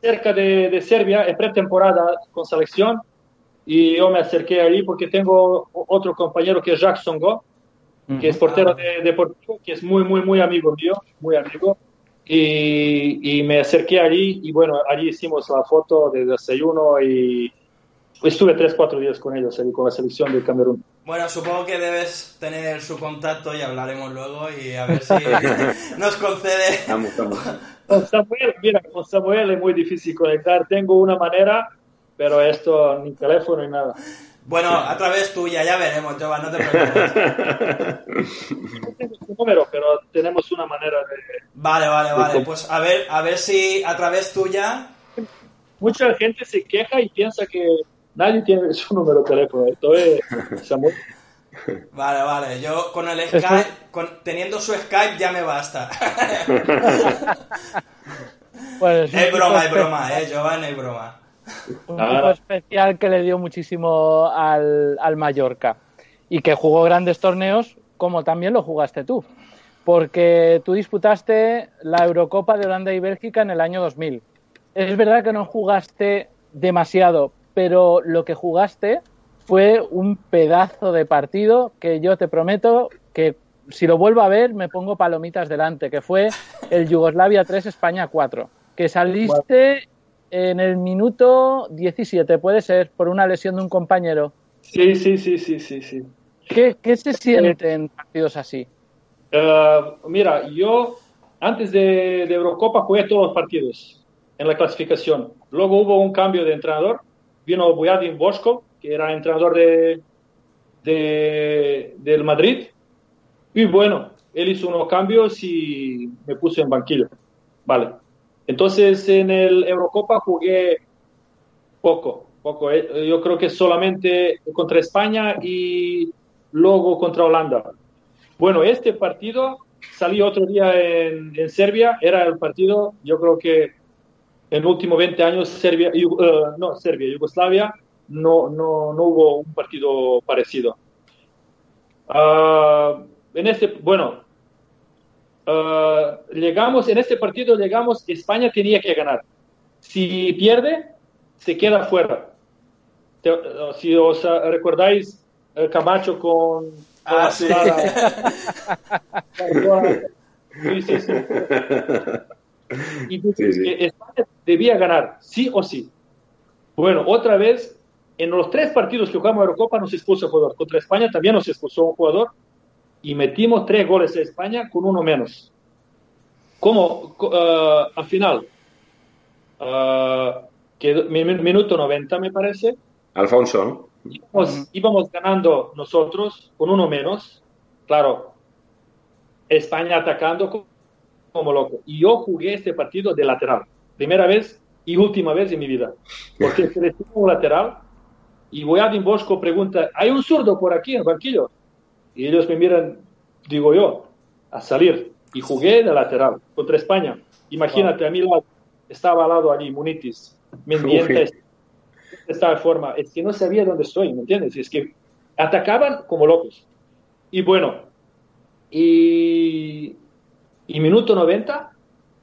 cerca de, de Serbia, en pretemporada con selección, y yo me acerqué allí porque tengo otro compañero que es Jacques Songo, que es portero de Deportivo, que es muy, muy, muy amigo mío, muy amigo. Y, y me acerqué allí y bueno, allí hicimos la foto de desayuno y estuve tres, cuatro días con ellos allí, con la selección de Camerún. Bueno, supongo que debes tener su contacto y hablaremos luego y a ver si nos concede. Vamos, vamos. Con Samuel, mira, con Samuel es muy difícil conectar. Tengo una manera, pero esto ni teléfono ni nada. Bueno, a través tuya, ya veremos, Jovan, no te preocupes. No tengo su número, pero tenemos una manera de... Vale, vale, vale. Pues a ver, a ver si a través tuya. Mucha gente se queja y piensa que nadie tiene su número de teléfono. Esto es Samuel. Vale, vale. Yo con el Skype, con- teniendo su Skype ya me basta. Pues es broma, es broma, eh, Jovan, es broma. Un tipo especial que le dio muchísimo al, al Mallorca y que jugó grandes torneos como también lo jugaste tú. Porque tú disputaste la Eurocopa de Holanda y Bélgica en el año 2000. Es verdad que no jugaste demasiado, pero lo que jugaste fue un pedazo de partido que yo te prometo que si lo vuelvo a ver me pongo palomitas delante, que fue el Yugoslavia 3 España 4, que saliste en el minuto 17, puede ser, por una lesión de un compañero. Sí, sí, sí, sí, sí, sí. ¿Qué, qué se siente en partidos así? Eh, mira, yo antes de, de Eurocopa jugué todos los partidos en la clasificación. Luego hubo un cambio de entrenador. Vino Bujadin Bosco, que era entrenador de, de- del Madrid. Y bueno, él hizo unos cambios y me puso en banquillo. Vale. Entonces en el Eurocopa jugué poco, poco. Eh, Yo creo que solamente contra España y luego contra Holanda. Bueno, este partido salí otro día en, Serbia, era el partido, yo creo que en los últimos 20 años, Serbia, eh, no, Serbia, Yugoslavia, no, no, no hubo un partido parecido. Ah, en este, bueno, ah, llegamos, en este partido llegamos, España tenía que ganar. Si pierde, se queda fuera. Te- eh, si os ah, recordáis, eh, Camacho con, con Ah, sí. Sí, sí, sí. Y que España debía ganar, sí o sí. Bueno, otra vez en los tres partidos que jugamos Eurocopa nos expulsó un jugador. Contra España también nos expulsó un jugador y metimos tres goles a España con uno menos. ¿Cómo? Uh, al final, uh, que, minuto 90 me parece. Alfonso, ¿no? Íbamos, íbamos, ganando nosotros con uno menos. Claro, España atacando como loco. Y yo jugué este partido de lateral. Primera vez y última vez en mi vida. Porque se un lateral y Boyadin Bosco pregunta, ¿hay un zurdo por aquí en el banquillo? Y ellos me miran, digo yo, a salir. Y jugué de lateral contra España. Imagínate, a mi lado, estaba al lado allí Munitis, Mendientes, estaba de forma, es que no sabía dónde estoy, ¿me entiendes? Es que atacaban como locos. Y bueno, y, y minuto 90,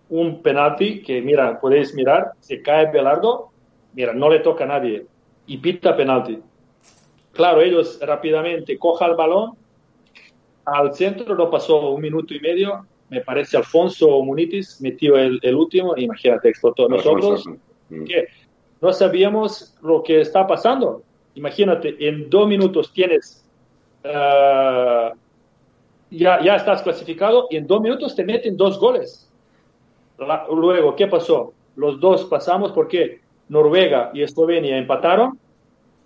un penalti que, mira, podéis mirar, se cae Belardo, mira, no le toca a nadie, y pita penalti. Claro, ellos rápidamente cojan el balón, al centro no pasó un minuto y medio, me parece Alfonso Munitis metió el, el último, imagínate, explotó. Nosotros que no sabíamos lo que está pasando. Imagínate, en dos minutos tienes, uh, ya, ya estás clasificado y en dos minutos te meten dos goles. La, luego, ¿qué pasó? Los dos pasamos porque Noruega y Eslovenia empataron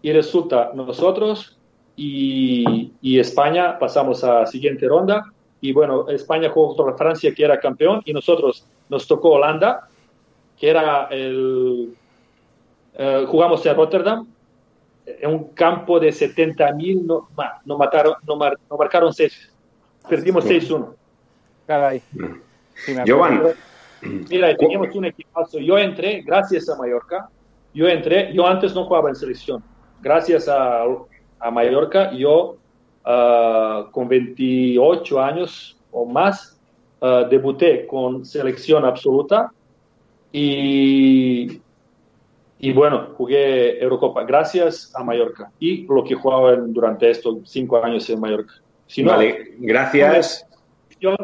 y resulta nosotros y, y, España pasamos a la siguiente ronda. Y bueno, España jugó contra Francia, que era campeón, y nosotros nos tocó Holanda, que era el. Eh, jugamos en Rotterdam, en un campo de 70.000, no, no, mataron, no, mar, no marcaron 6, perdimos 6-1. Caray. Sí, Giovanni. Mira, teníamos un equipazo. Yo entré, gracias a Mallorca, yo entré, yo antes no jugaba en selección. Gracias a, a Mallorca, yo uh, con 28 años o más uh, debuté con selección absoluta y, y bueno, jugué Eurocopa gracias a Mallorca y lo que jugaba durante estos cinco años en Mallorca. Si no, vale, gracias.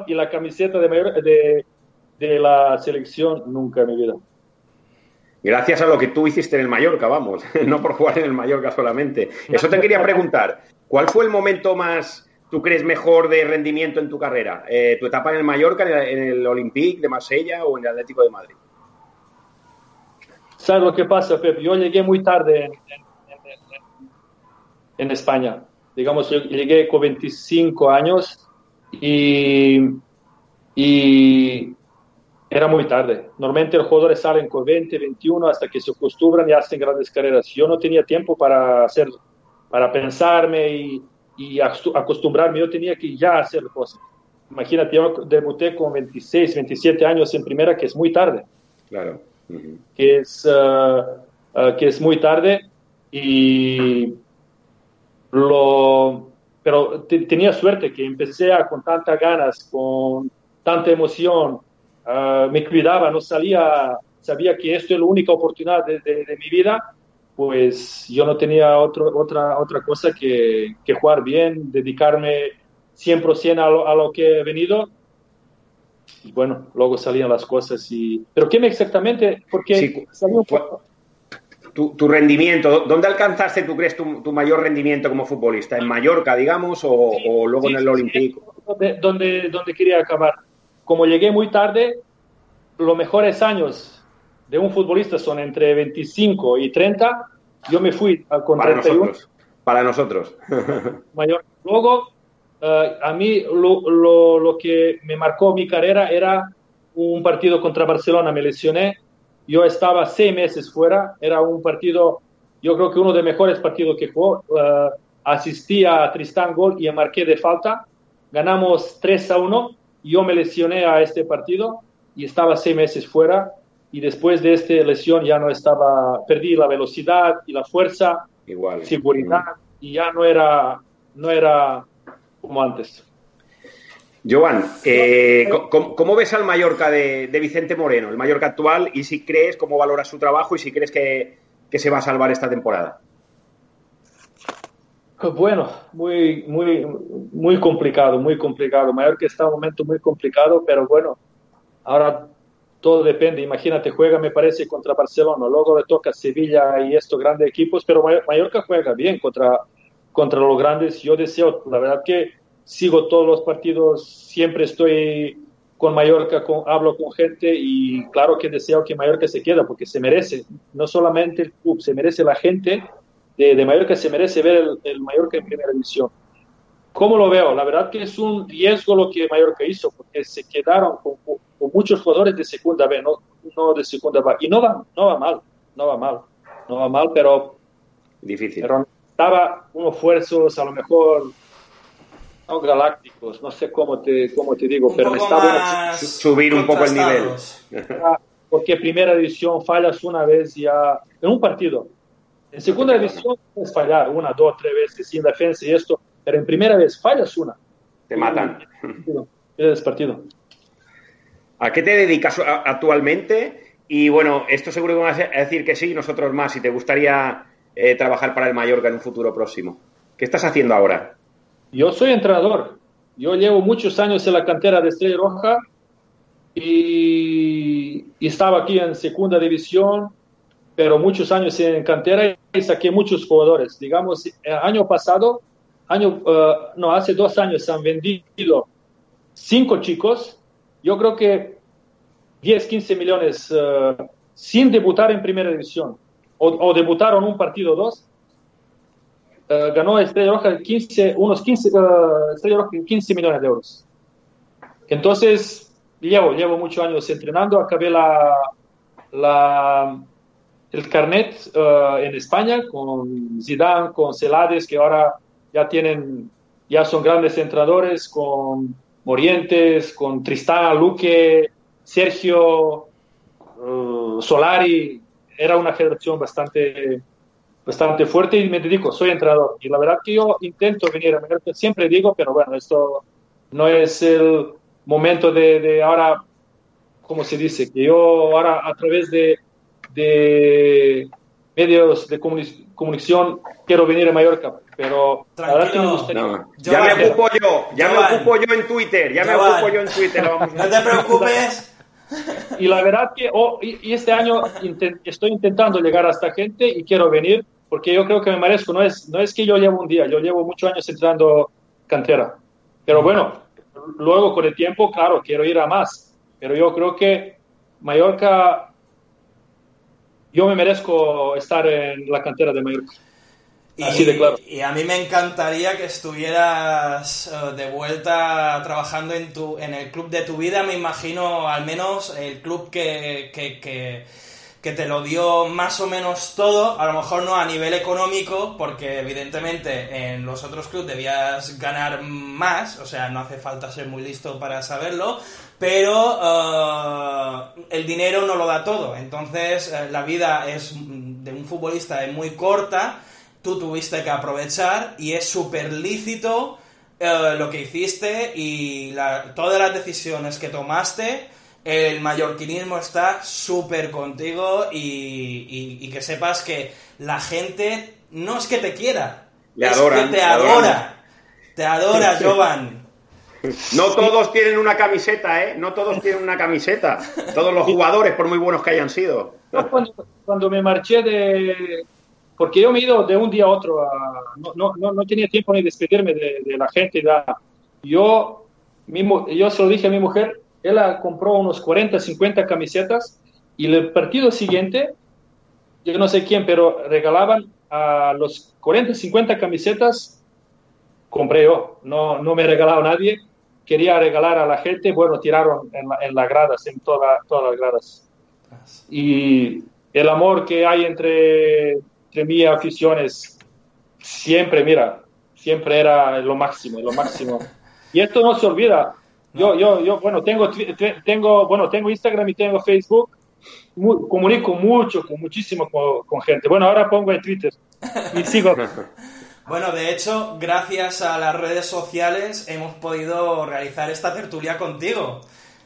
Y la camiseta de, Mallorca, de, de la selección nunca en mi vida. Gracias a lo que tú hiciste en el Mallorca, vamos, no por jugar en el Mallorca solamente. Eso te quería preguntar. ¿Cuál fue el momento más, tú crees, mejor de rendimiento en tu carrera? Eh, ¿Tu etapa en el Mallorca, en el, Olympique de Marsella o en el Atlético de Madrid? ¿Sabes lo que pasa, Pep? Yo llegué muy tarde en, España. Digamos, yo llegué con 25 años y, y era muy tarde. Normalmente los jugadores salen con 20, 21 hasta que se acostumbran y hacen grandes carreras. Yo no tenía tiempo para hacer, para pensarme y, y acostumbrarme. Yo tenía que ya hacer cosas. Imagínate, yo debuté con 26, 27 años en primera, que es muy tarde. Claro. Uh -huh. que, es, uh, uh, que es muy tarde y lo pero tenía suerte que empecé a, con tantas ganas, con tanta emoción, Uh, me cuidaba, no salía, sabía que esto es la única oportunidad de, de, de mi vida, pues yo no tenía otro, otra, otra cosa que, que, jugar bien, dedicarme 100% a lo, a lo que he venido. Y bueno, luego salían las cosas. Y... ¿Pero qué me exactamente? Porque sí, salió. Tu, tu, rendimiento, ¿dónde alcanzaste, tú crees, tu, tu, mayor rendimiento como futbolista? ¿En Mallorca, digamos, o, sí, o luego sí, en el Olympique? Donde, donde, donde quería acabar como llegué muy tarde, los mejores años de un futbolista son entre 25 y 30. Yo me fui con para 31. Nosotros. Para nosotros. Mayor. Luego, uh, a mí lo, lo, lo, que me marcó mi carrera era un partido contra Barcelona. Me lesioné. Yo estaba seis meses fuera. Era un partido, yo creo que uno de los mejores partidos que jugó. Uh, asistí a Tristán Gol y marqué de falta. Ganamos 3 a 1 yo me lesioné a este partido y estaba seis meses fuera y después de esta lesión ya no estaba, perdí la velocidad y la fuerza, Igual. seguridad y ya no era, no era como antes. Joan, eh, ¿cómo, ¿cómo, ves al Mallorca de, de, Vicente Moreno, el Mallorca actual, y si crees, cómo valoras su trabajo y si crees que, que se va a salvar esta temporada? Bueno, muy, muy, muy complicado, muy complicado. Mallorca está en un momento muy complicado, pero bueno, ahora todo depende. Imagínate, juega, me parece, contra Barcelona, luego le toca Sevilla y estos grandes equipos, pero Mallorca juega bien contra, contra los grandes. Yo deseo, la verdad que sigo todos los partidos, siempre estoy con Mallorca, hablo con gente y claro que deseo que Mallorca se quede porque se merece, no solamente el club, se merece la gente de, de Mallorca, se merece ver el, el Mallorca en primera división. ¿Cómo lo veo? La verdad que es un riesgo lo que Mallorca hizo, porque se quedaron con, con muchos jugadores de segunda B, no, no de segunda B. Y no va, no va mal, no va mal, no va mal, pero... Difícil. Pero estaba unos esfuerzos a lo mejor no galácticos, no sé cómo te, cómo te digo, Un pero estaba subir un poco el nivel. porque primera división fallas una vez ya en un partido. En segunda división puedes fallar una, dos, tres veces sin defensa y esto, pero en primera vez fallas una. Te matan. Pierdes partido. ¿A qué te dedicas actualmente? Y bueno, esto seguro que vas a decir que sí, nosotros más, si te gustaría eh, trabajar para el Mallorca en un futuro próximo. ¿Qué estás haciendo ahora? Yo soy entrenador. Yo llevo muchos años en la cantera de Estrella Roja y, y estaba aquí en segunda división, pero muchos años en cantera y saqué muchos jugadores. Digamos, el año pasado, año, eh, no, hace dos años se han vendido cinco chicos. Yo creo que 10, 15 millones eh, sin debutar en primera división o, o debutaron un partido o dos eh, ganó Estrella Roja 15, unos 15, eh, Estrella Roja 15 millones de euros. Entonces, llevo, llevo muchos años entrenando, acabé la, el carnet eh, en España con Zidane, con Celades, que ahora ya tienen, ya son grandes entrenadores, con Morientes, con Tristán, Luque, Sergio, eh, Solari, era una generación bastante bastante fuerte y me dedico, soy entrenador. Y la verdad que yo intento venir a siempre digo, pero bueno, esto no es el momento de, de ahora, ¿cómo se dice? Que yo ahora a través de, de medios de comuni- comunicación quiero venir a Mallorca, pero la verdad que me Tranquilo. gustaría... No, ya Joan, me ocupo yo, ya Joan. me ocupo yo en Twitter, ya me Joan. ocupo yo en Twitter. vamos No te preocupes. Y la verdad que oh, y, y este año inten- estoy intentando llegar a esta gente y quiero venir porque yo creo que me merezco. No es, no es que yo llevo un día, yo llevo muchos años entrenando cantera. Pero bueno, luego con el tiempo, claro, quiero ir a más. Pero yo creo que Mallorca, yo me merezco estar en la cantera de Mallorca. Y, Así de claro. y a mí me encantaría que estuvieras eh, de vuelta trabajando en, tu, en el club de tu vida. Me imagino al menos el club que, que, que, que te lo dio más o menos todo. A lo mejor no a nivel económico, porque evidentemente en los otros clubes debías ganar más. O sea, no hace falta ser muy listo para saberlo. Pero eh, el dinero no lo da todo. Entonces, eh, la vida es mm, de un futbolista es muy corta tú tuviste que aprovechar y es súper lícito eh, lo que hiciste y la- todas las decisiones que tomaste. El mallorquinismo está súper contigo y, y- y que sepas que la gente no es que te quiera, Le es adoran, que te adoran. adora. Te adora, Jovan. No todos tienen una camiseta, ¿eh? No todos tienen una camiseta. Todos los jugadores, por muy buenos que hayan sido. Yo cuando, cuando me marché de... Porque yo me he ido de un día a otro, a- no, no, no, no tenía tiempo ni despedirme de, de la gente. ya. Yo, mi mu- yo se lo dije a mi mujer, ella compró unos 40, 50 camisetas y el partido siguiente, yo no sé quién, pero regalaban a los 40, 50 camisetas, compré yo, no, no me regalaba nadie. Quería regalar a la gente, bueno, tiraron en, la- en las gradas, en toda- todas las gradas y el amor que hay entre, entre mi afición es siempre, mira, siempre era lo máximo, lo máximo. Y esto no se olvida. Yo, yo, yo, bueno, tengo, tengo, bueno, tengo Instagram y tengo Facebook. Mu- comunico mucho, con muchísimo con, con gente. Bueno, ahora pongo en Twitter y sigo. Bueno, de hecho, gracias a las redes sociales hemos podido realizar esta tertulia contigo,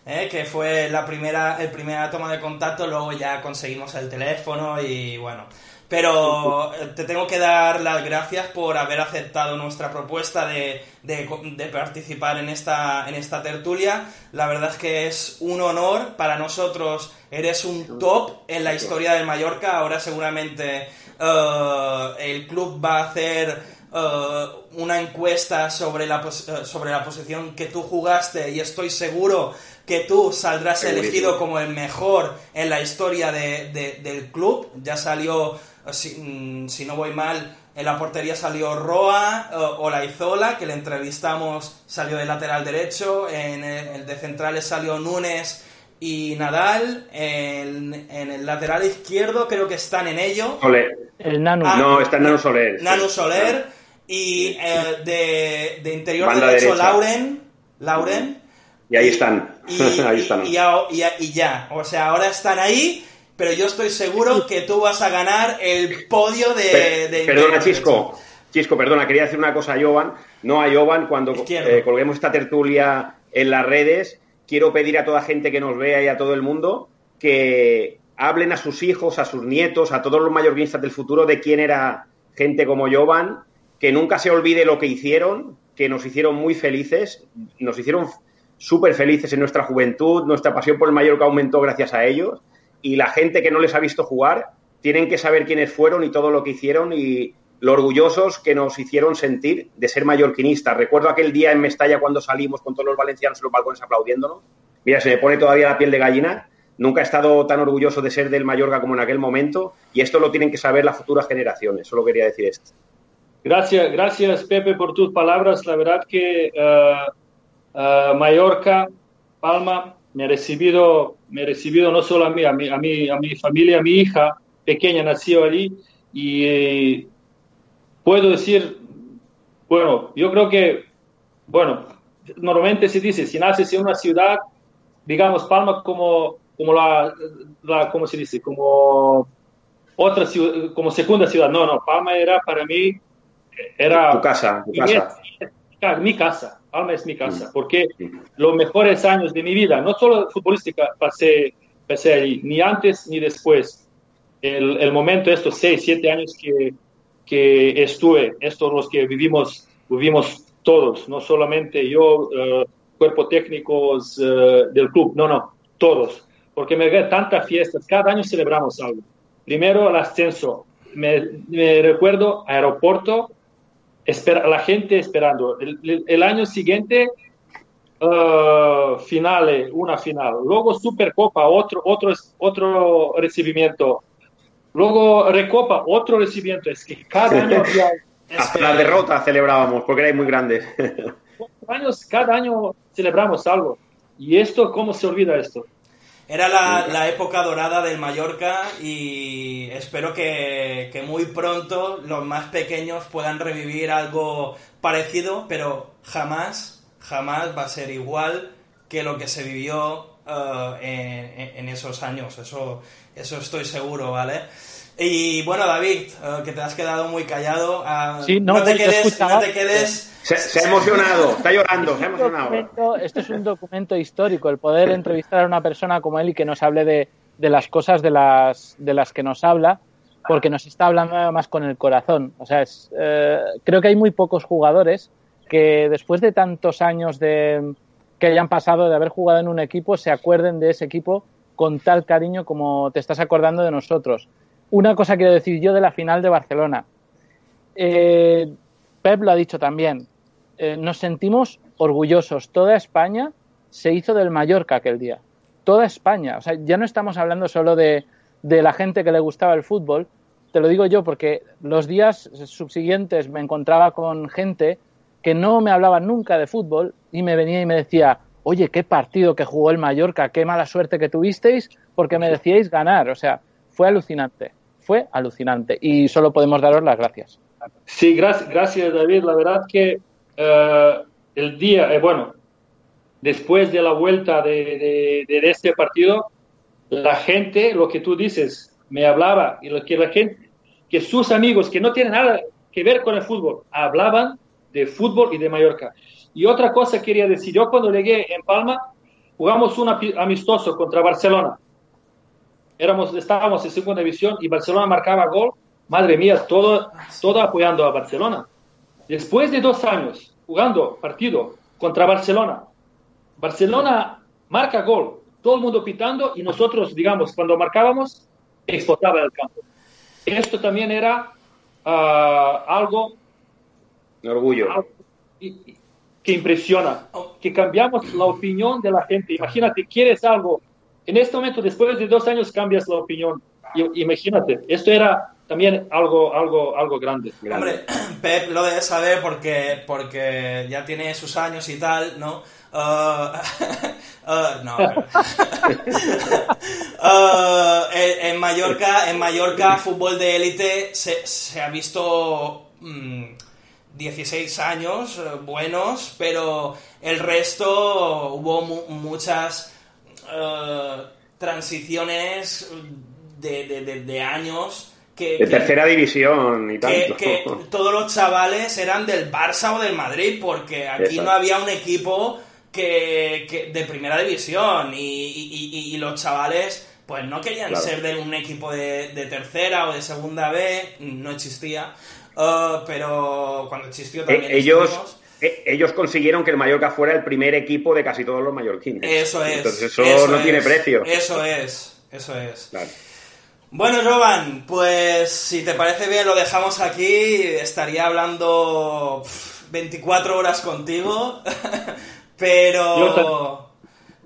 ¿eh? que fue la primera, el primera toma de contacto, luego ya conseguimos el teléfono y bueno, pero te tengo que dar las gracias por haber aceptado nuestra propuesta de, de, de, participar en esta, en esta tertulia. La verdad es que es un honor para nosotros. Eres un top en la historia del Mallorca. Ahora seguramente uh, el club va a hacer uh, una encuesta sobre la, sobre la posición que tú jugaste y estoy seguro que tú saldrás elegido como el mejor en la historia de, de, del club. Ya salió si, si, no voy mal, en la portería salió Roa o Olaizola, que le entrevistamos, salió de lateral derecho, en el, de centrales salió Núñez y Nadal, en, en, el lateral izquierdo creo que están en ello. Soler. El Nano. Ah, no, está Nano Soler. Nano sí. Soler. Y eh, de, de, interior Banda derecho, derecha. Lauren. Lauren. Y ahí están. Y, ahí están. Y, y, y ya. O sea, ahora están ahí pero yo estoy seguro que tú vas a ganar el podio de... de perdona, Chisco. Chisco, perdona, quería decir una cosa a Jovan. No a Jovan, cuando eh, colguemos esta tertulia en las redes, quiero pedir a toda gente que nos vea y a todo el mundo que hablen a sus hijos, a sus nietos, a todos los mallorquinistas del futuro de quién era gente como Jovan, que nunca se olvide lo que hicieron, que nos hicieron muy felices, nos hicieron súper felices en nuestra juventud, nuestra pasión por el Mallorca aumentó gracias a ellos y la gente que no les ha visto jugar tienen que saber quiénes fueron y todo lo que hicieron y lo orgullosos que nos hicieron sentir de ser mallorquinistas. Recuerdo aquel día en Mestalla cuando salimos con todos los valencianos en los balcones aplaudiéndonos. Mira, se me pone todavía la piel de gallina. Nunca he estado tan orgulloso de ser del Mallorca como en aquel momento y esto lo tienen que saber las futuras generaciones. Solo quería decir esto. Gracias, gracias Pepe por tus palabras. La verdad que uh, uh, Mallorca, Palma, me ha recibido, me ha recibido no solo a mí, a mi, a mi, a mi familia, a mi hija pequeña nació allí y eh, puedo decir, bueno, yo creo que, bueno, normalmente se dice, si naces en una ciudad, digamos Palma como, como la, la ¿cómo se dice? Como otra ciudad, como segunda ciudad. No, no, Palma era para mí, era... Tu casa, tu casa. Es, mi casa. Palma es mi casa, porque los mejores años de mi vida, no solo futbolística, pasé, pasé allí, ni antes ni después. El, el momento, estos seis, siete años que, que estuve, estos los que vivimos, vivimos todos, no solamente yo, uh, cuerpo técnicos uh, del club, no, no, todos, porque me ve tantas fiestas, cada año celebramos algo. Primero el ascenso, me, recuerdo aeropuerto, espera, la gente esperando. El año siguiente, uh, finale, una final. Luego Supercopa, otro, otro, otro recibimiento. Luego Recopa, otro recibimiento. Es que cada año había... Hasta la derrota celebrábamos, porque erais muy grandes. años, cada año celebramos algo. ¿Y esto, cómo se olvida esto? Era la, la, época dorada del Mallorca y espero que, que, muy pronto los más pequeños puedan revivir algo parecido, pero jamás, jamás va a ser igual que lo que se vivió uh, en, en, esos años. Eso, eso estoy seguro, ¿vale? Y bueno, David, uh, que te has quedado muy callado. Uh, sí, no, no, te quedes, no te quedes se, se, ha emocionado, está llorando, se ha emocionado. Esto es un documento histórico, el poder entrevistar a una persona como él y que nos hable de, de las cosas de las, de las que nos habla, porque nos está hablando más con el corazón. O sea, es, eh, creo que hay muy pocos jugadores que después de tantos años de, que hayan pasado de haber jugado en un equipo se acuerden de ese equipo con tal cariño como te estás acordando de nosotros. Una cosa quiero decir yo de la final de Barcelona. Eh, Pep lo ha dicho también. Eh, nos sentimos orgullosos. Toda España se hizo del Mallorca aquel día. Toda España. O sea, ya no estamos hablando solo de, de, la gente que le gustaba el fútbol. Te lo digo yo porque los días subsiguientes me encontraba con gente que no me hablaba nunca de fútbol y me venía y me decía, oye, qué partido que jugó el Mallorca, qué mala suerte que tuvisteis porque me decíais ganar. O sea, fue alucinante. Fue alucinante. Y solo podemos daros las gracias. Sí, gracias, gracias David. La verdad que uh, el día, eh, bueno, después de la vuelta de, de, de, este partido, la gente, lo que tú dices, me hablaba y lo que la gente, que sus amigos que no tienen nada que ver con el fútbol, hablaban de fútbol y de Mallorca. Y otra cosa quería decir, yo cuando llegué en Palma, jugamos un amistoso contra Barcelona. Éramos, estábamos en segunda división y Barcelona marcaba gol madre mía, todo, todo apoyando a Barcelona. Después de dos años jugando partido contra Barcelona, Barcelona marca gol, todo el mundo pitando y nosotros, digamos, cuando marcábamos, explotaba el campo. Esto también era ah, algo... orgullo. algo que impresiona, que cambiamos la opinión de la gente. Imagínate, quieres algo, en este momento, después de dos años, cambias la opinión. Y- Imagínate, esto era también algo, algo, algo grande. Hombre, Pep lo debe saber porque, porque ya tiene sus años y tal, ¿no? Ah, ah, no. Ah, en, en Mallorca, en Mallorca, fútbol de élite se, se ha visto mm, 16 años eh, buenos, pero el resto hubo mu- muchas eh, transiciones de, de- de- de años que, De que- tercera división y tanto. que todos los chavales eran del Barça o del Madrid, porque aquí Exacto. no había un equipo que, que- de primera división y, y- y- y los chavales pues no querían Claro. ser de un equipo de, de tercera o de segunda B, no existía, Uh, pero cuando existió Eh, también ellos, eh, ellos consiguieron que el Mallorca fuera el primer equipo de casi todos los mallorquines. Eso es. Entonces eso, eso no es, tiene precio. Eso es, eso es. Claro. Bueno, Jovan, pues si te parece bien lo dejamos aquí. Estaría hablando pf, 24 horas contigo, pero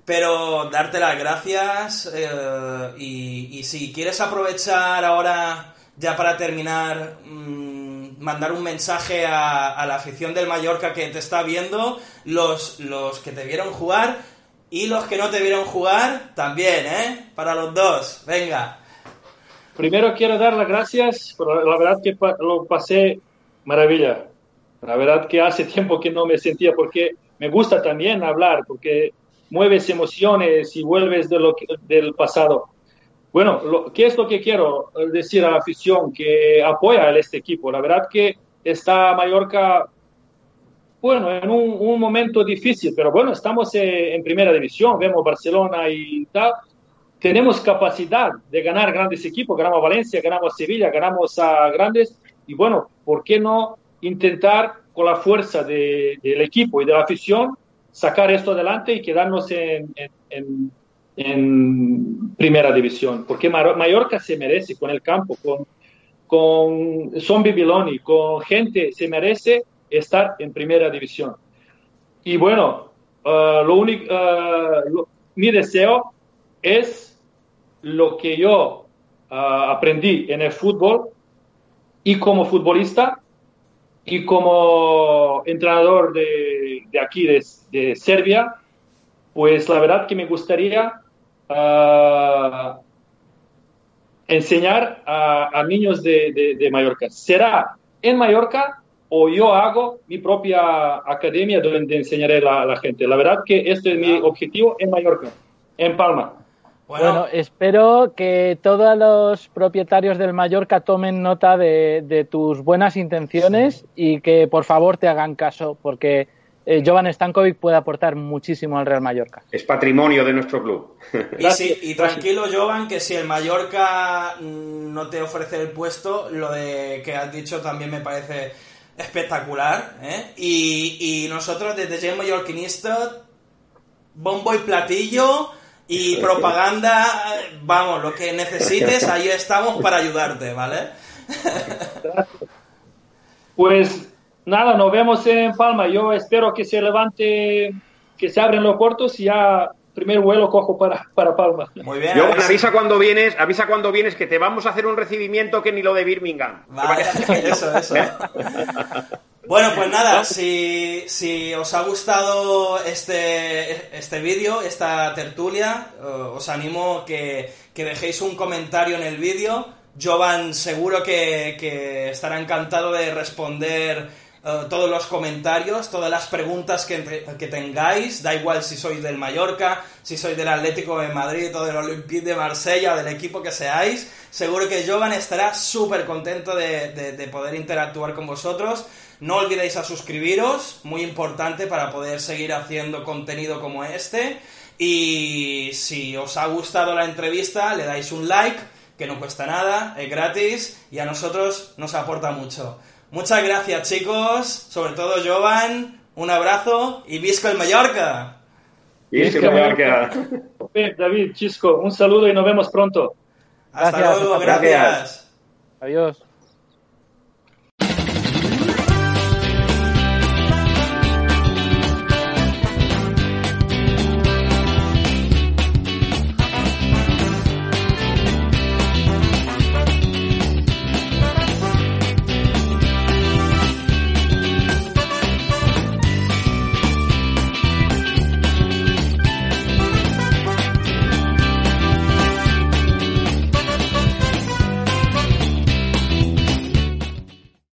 pero darte las gracias eh, y, y si quieres aprovechar ahora ya para terminar mm, mandar un mensaje a, la afición del Mallorca que te está viendo, los, los que te vieron jugar y los que no te vieron jugar también, ¿eh? Para los dos, venga. Primero quiero dar las gracias, pero la verdad que lo pasé maravilla. La verdad que hace tiempo que no me sentía, porque me gusta también hablar, porque mueves emociones y vuelves de lo que- del pasado. Bueno, lo- ¿qué es lo que quiero decir a la afición que apoya a este equipo? La verdad que está Mallorca, bueno, en un, un momento difícil, pero bueno, estamos eh, en primera división, vemos Barcelona y tal, tenemos capacidad de ganar grandes equipos, ganamos a Valencia, ganamos a Sevilla, ganamos a grandes, y bueno, ¿por qué no intentar con la fuerza de- del equipo y de la afición sacar esto adelante y quedarnos en- en primera división? Porque Mallorca se merece con el campo, con, con Zombie Biloni, con gente, se merece estar en primera división. Y bueno, eh, lo único, eh, lo- mi deseo es lo que yo ah, aprendí en el fútbol y como futbolista y como entrenador de, de aquí, de, de Serbia, pues la verdad que me gustaría ah, enseñar a, a niños de, de- de Mallorca. ¿Será en Mallorca o yo hago mi propia academia donde enseñaré a la, la gente? La verdad que este es mi objetivo en Mallorca, en Palma. Bueno, espero que todos los propietarios del Mallorca tomen nota de, de tus buenas intenciones y que por favor te hagan caso, porque eh, Jovan Stankovic puede aportar muchísimo al Real Mallorca. Es patrimonio de nuestro club. Y, sí, y tranquilo, Jovan, que si el Mallorca mm, no te ofrece el puesto, lo de que has dicho también me parece espectacular. ¿eh? Y, y nosotros desde Gen Mallorquinista, bombo y platillo y propaganda, vamos, lo que necesites, ahí estamos para ayudarte, ¿vale? Pues nada, nos vemos en Palma. Yo espero que se levante, que se abren los puertos y ya primer vuelo cojo para, para Palma. Muy bien. Yo, si- avisa cuando vienes, avisa cuando vienes que te vamos a hacer un recibimiento que ni lo de Birmingham. Vale, eso, eso. Bueno, pues nada, si, si os ha gustado este, este vídeo, esta tertulia, os animo que, que dejéis un comentario en el vídeo. Jovan seguro que, que estará encantado de responder eh, todos los comentarios, todas las preguntas que, que tengáis. Da igual si sois del Mallorca, si sois del Atlético de Madrid o del Olympique de Marsella, del equipo que seáis. Seguro que Jovan estará súper contento de, de- de poder interactuar con vosotros. No olvidéis a suscribiros, muy importante para poder seguir haciendo contenido como este. Y si os ha gustado la entrevista, le dais un like, que no cuesta nada, es gratis y a nosotros nos aporta mucho. Muchas gracias chicos, sobre todo Jovan, un abrazo y visca el Mallorca. Visca el Mallorca. David, Chisco, un saludo y nos vemos pronto. Hasta Gracias, luego, hasta gracias. Gracias. Adiós.